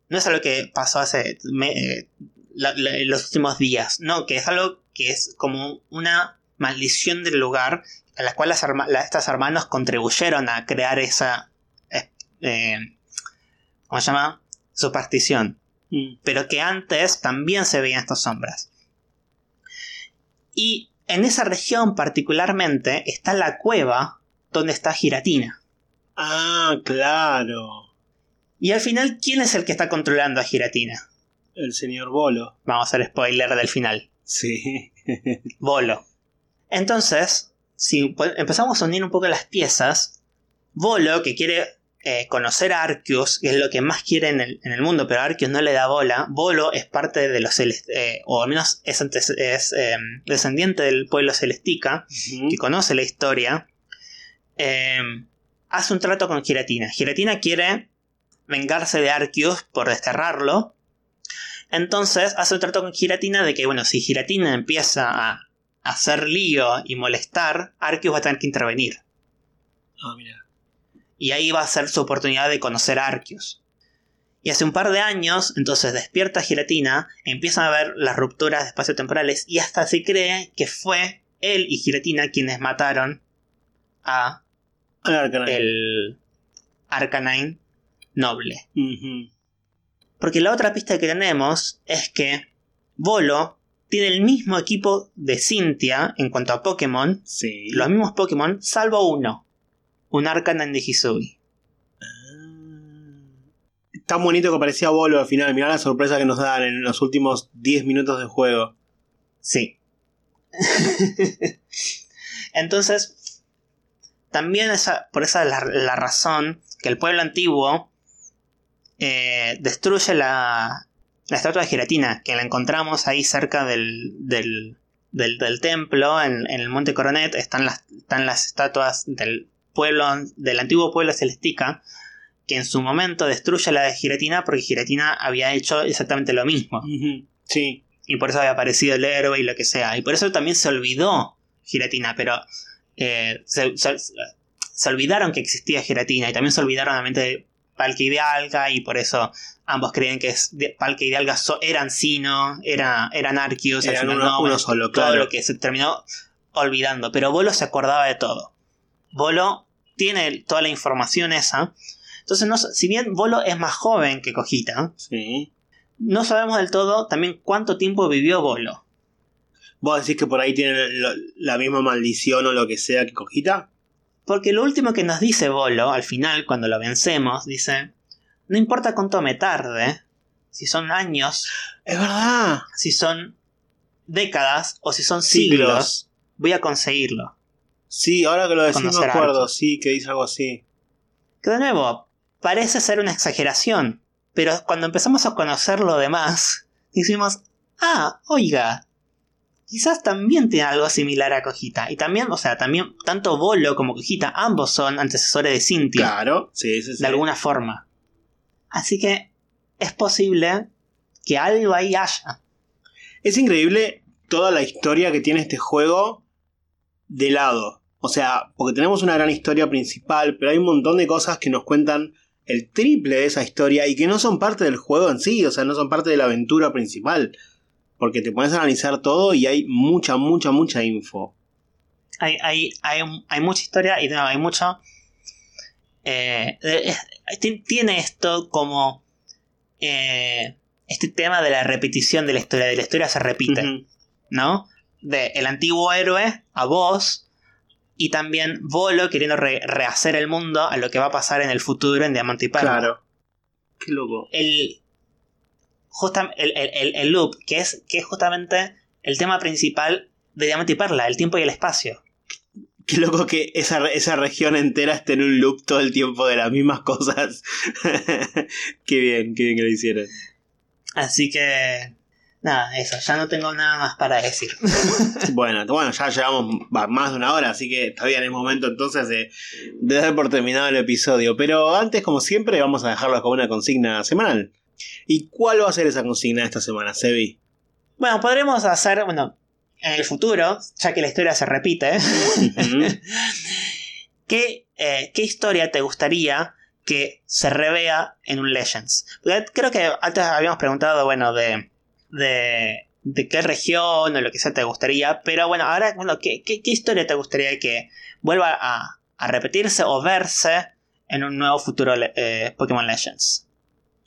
no es algo que pasó hace eh, los últimos días, no, que es algo que es como una maldición del lugar a la cual estas hermanas contribuyeron a crear esa, eh, ¿cómo se llama? Superstición. Pero que antes también se veían estas sombras. Y en esa región particularmente está la cueva donde está Giratina. Ah, claro. Y al final, ¿quién es el que está controlando a Giratina? El señor Bolo. Vamos a hacer spoiler del final. Sí. Bolo. Entonces, si empezamos a unir un poco las piezas, Bolo, que quiere eh, conocer a Arceus, que es lo que más quiere en el, en el mundo, pero Arceus no le da bola, Bolo es parte de los Celest eh, o al menos es, antes- es, eh, descendiente del pueblo Celestica, que conoce la historia, eh, hace un trato con Giratina. Giratina quiere vengarse de Arceus por desterrarlo. Entonces hace un trato con Giratina de que, bueno, si Giratina empieza a hacer lío y molestar, Arceus va a tener que intervenir. Ah, mira. Y ahí va a ser su oportunidad de conocer a Arceus. Y hace un par de años, entonces despierta Giratina, empiezan a ver las rupturas de espacio-temporales y hasta se cree que fue él y Giratina quienes mataron a Arcanine. el Arcanine noble. Porque la otra pista que tenemos es que Bolo tiene el mismo equipo de Cynthia en cuanto a Pokémon, Sí. los mismos Pokémon, salvo uno, un Arcanine de Hisui. Tan bonito que parecía Bolo al final. Mirá la sorpresa que nos dan en los últimos 10 minutos de juego. Sí. Entonces, también esa, por esa es la, la razón que el pueblo antiguo eh, destruye la, la estatua de Giratina, que la encontramos ahí cerca del, del, del- del templo, en, en el monte Coronet, están las, están las estatuas del pueblo, del antiguo pueblo celestica, que en su momento destruye la de Giratina porque Giratina había hecho exactamente lo mismo. Sí. Y por eso había aparecido el héroe y lo que sea. Y por eso también se olvidó Giratina, pero eh, se, se- se olvidaron que existía Giratina y también se olvidaron obviamente de Palkia y de Alga y por eso ambos creen que es de- Palkia y de Alga so- eran Sino, era, eran Arceus, Eran uno, no, uno solo, todo claro. lo que se terminó olvidando. Pero Bolo se acordaba de todo. Bolo tiene toda la información esa. Entonces, no, si bien Bolo es más joven que Cojita, Sí. no sabemos del todo también cuánto tiempo vivió Bolo. ¿Vos decís que por ahí tiene lo- la misma maldición o lo que sea que Cojita? Porque lo último que nos dice Bolo, al final, cuando lo vencemos, dice, no importa cuánto me tarde, si son años, Es verdad. si son décadas o si son siglos, Siglos. voy a conseguirlo. Sí, ahora que lo decís me acuerdo, sí, que dice algo así. Que de nuevo, parece ser una exageración, pero cuando empezamos a conocer lo demás, decimos, ah, oiga, quizás también tiene algo similar a Cojita. Y también, o sea, también, tanto Bolo como Cojita, ambos son antecesores de Cynthia. Claro, sí, sí, sí. de alguna forma. Así que es posible que algo ahí haya. Es increíble toda la historia que tiene este juego de lado. O sea, porque tenemos una gran historia principal, pero hay un montón de cosas que nos cuentan el triple de esa historia y que no son parte del juego en sí, o sea, no son parte de la aventura principal. Porque te pones a analizar todo y hay mucha, mucha, mucha info. Hay, hay, hay, hay mucha historia y no, hay mucho. eh, es- tiene esto como. eh, este tema de la repetición de la historia. De la historia se repite. ¿no? De el antiguo héroe a vos. Y también Bolo queriendo re- rehacer el mundo a lo que va a pasar en el futuro en Diamante y Perla. Claro. Qué loco. el, justam- el, el- el- el loop, que es, que es justamente el tema principal de Diamante y Perla, el tiempo y el espacio. Qué loco que esa, esa región entera esté en un loop todo el tiempo de las mismas cosas. qué bien, qué bien que lo hicieron. Así que. Nada, eso, ya no tengo nada más para decir. bueno, bueno, ya llevamos más de una hora, así que está bien, es momento entonces de, de dar por terminado el episodio. Pero antes, como siempre, vamos a dejarlo con una consigna semanal. ¿Y cuál va a ser esa consigna esta semana, Sebi? Bueno, podremos hacer, bueno, en el futuro, ya que la historia se repite, ¿qué, eh, ¿qué historia te gustaría que se revea en un Legends? creo que antes habíamos preguntado, bueno, de, de, de qué región o lo que sea te gustaría, pero bueno, ahora, bueno, ¿qué, qué, historia te gustaría que vuelva a, a, repetirse o verse en un nuevo futuro eh, Pokémon Legends?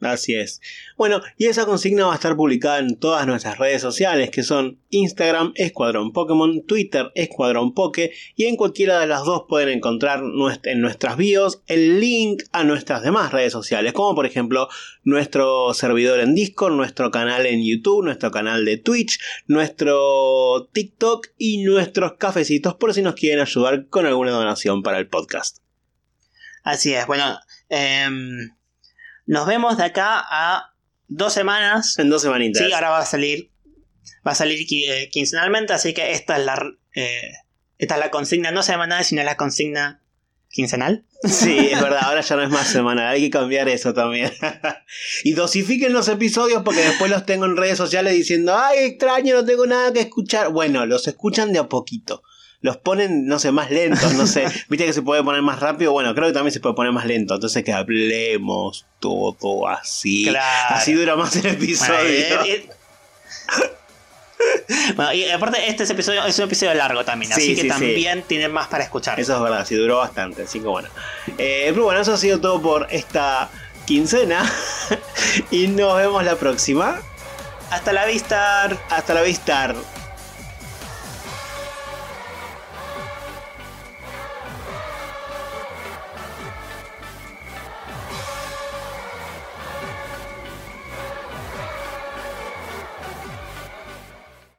Así es. Bueno, y esa consigna va a estar publicada en todas nuestras redes sociales, que son Instagram, Escuadrón Pokémon, Twitter, Escuadrón Poke, y en cualquiera de las dos pueden encontrar en nuestras bios el link a nuestras demás redes sociales, como por ejemplo nuestro servidor en Discord, nuestro canal en YouTube, nuestro canal de Twitch, nuestro TikTok y nuestros cafecitos por si nos quieren ayudar con alguna donación para el podcast. Así es, bueno, eh nos vemos de acá a dos semanas. En dos semanitas. Sí, ahora va a salir. Va a salir eh, quincenalmente, así que esta es la. Eh, esta es la consigna no semanal, sino la consigna quincenal. Sí, es verdad, ahora ya no es más semanal, hay que cambiar eso también. y dosifiquen los episodios porque después los tengo en redes sociales diciendo, ay, extraño, no tengo nada que escuchar. Bueno, los escuchan de a poquito los ponen, no sé, más lentos, no sé. Viste que se puede poner más rápido, bueno, creo que también se puede poner más lento. Entonces que hablemos todo así. Así dura más el episodio. Bueno, y aparte este episodio es un episodio largo también, así que también tiene más para escuchar. Eso es verdad, sí duró bastante, así que bueno. Eh, pero bueno, eso ha sido todo por esta quincena y nos vemos la próxima. Hasta la vista. Hasta la vista.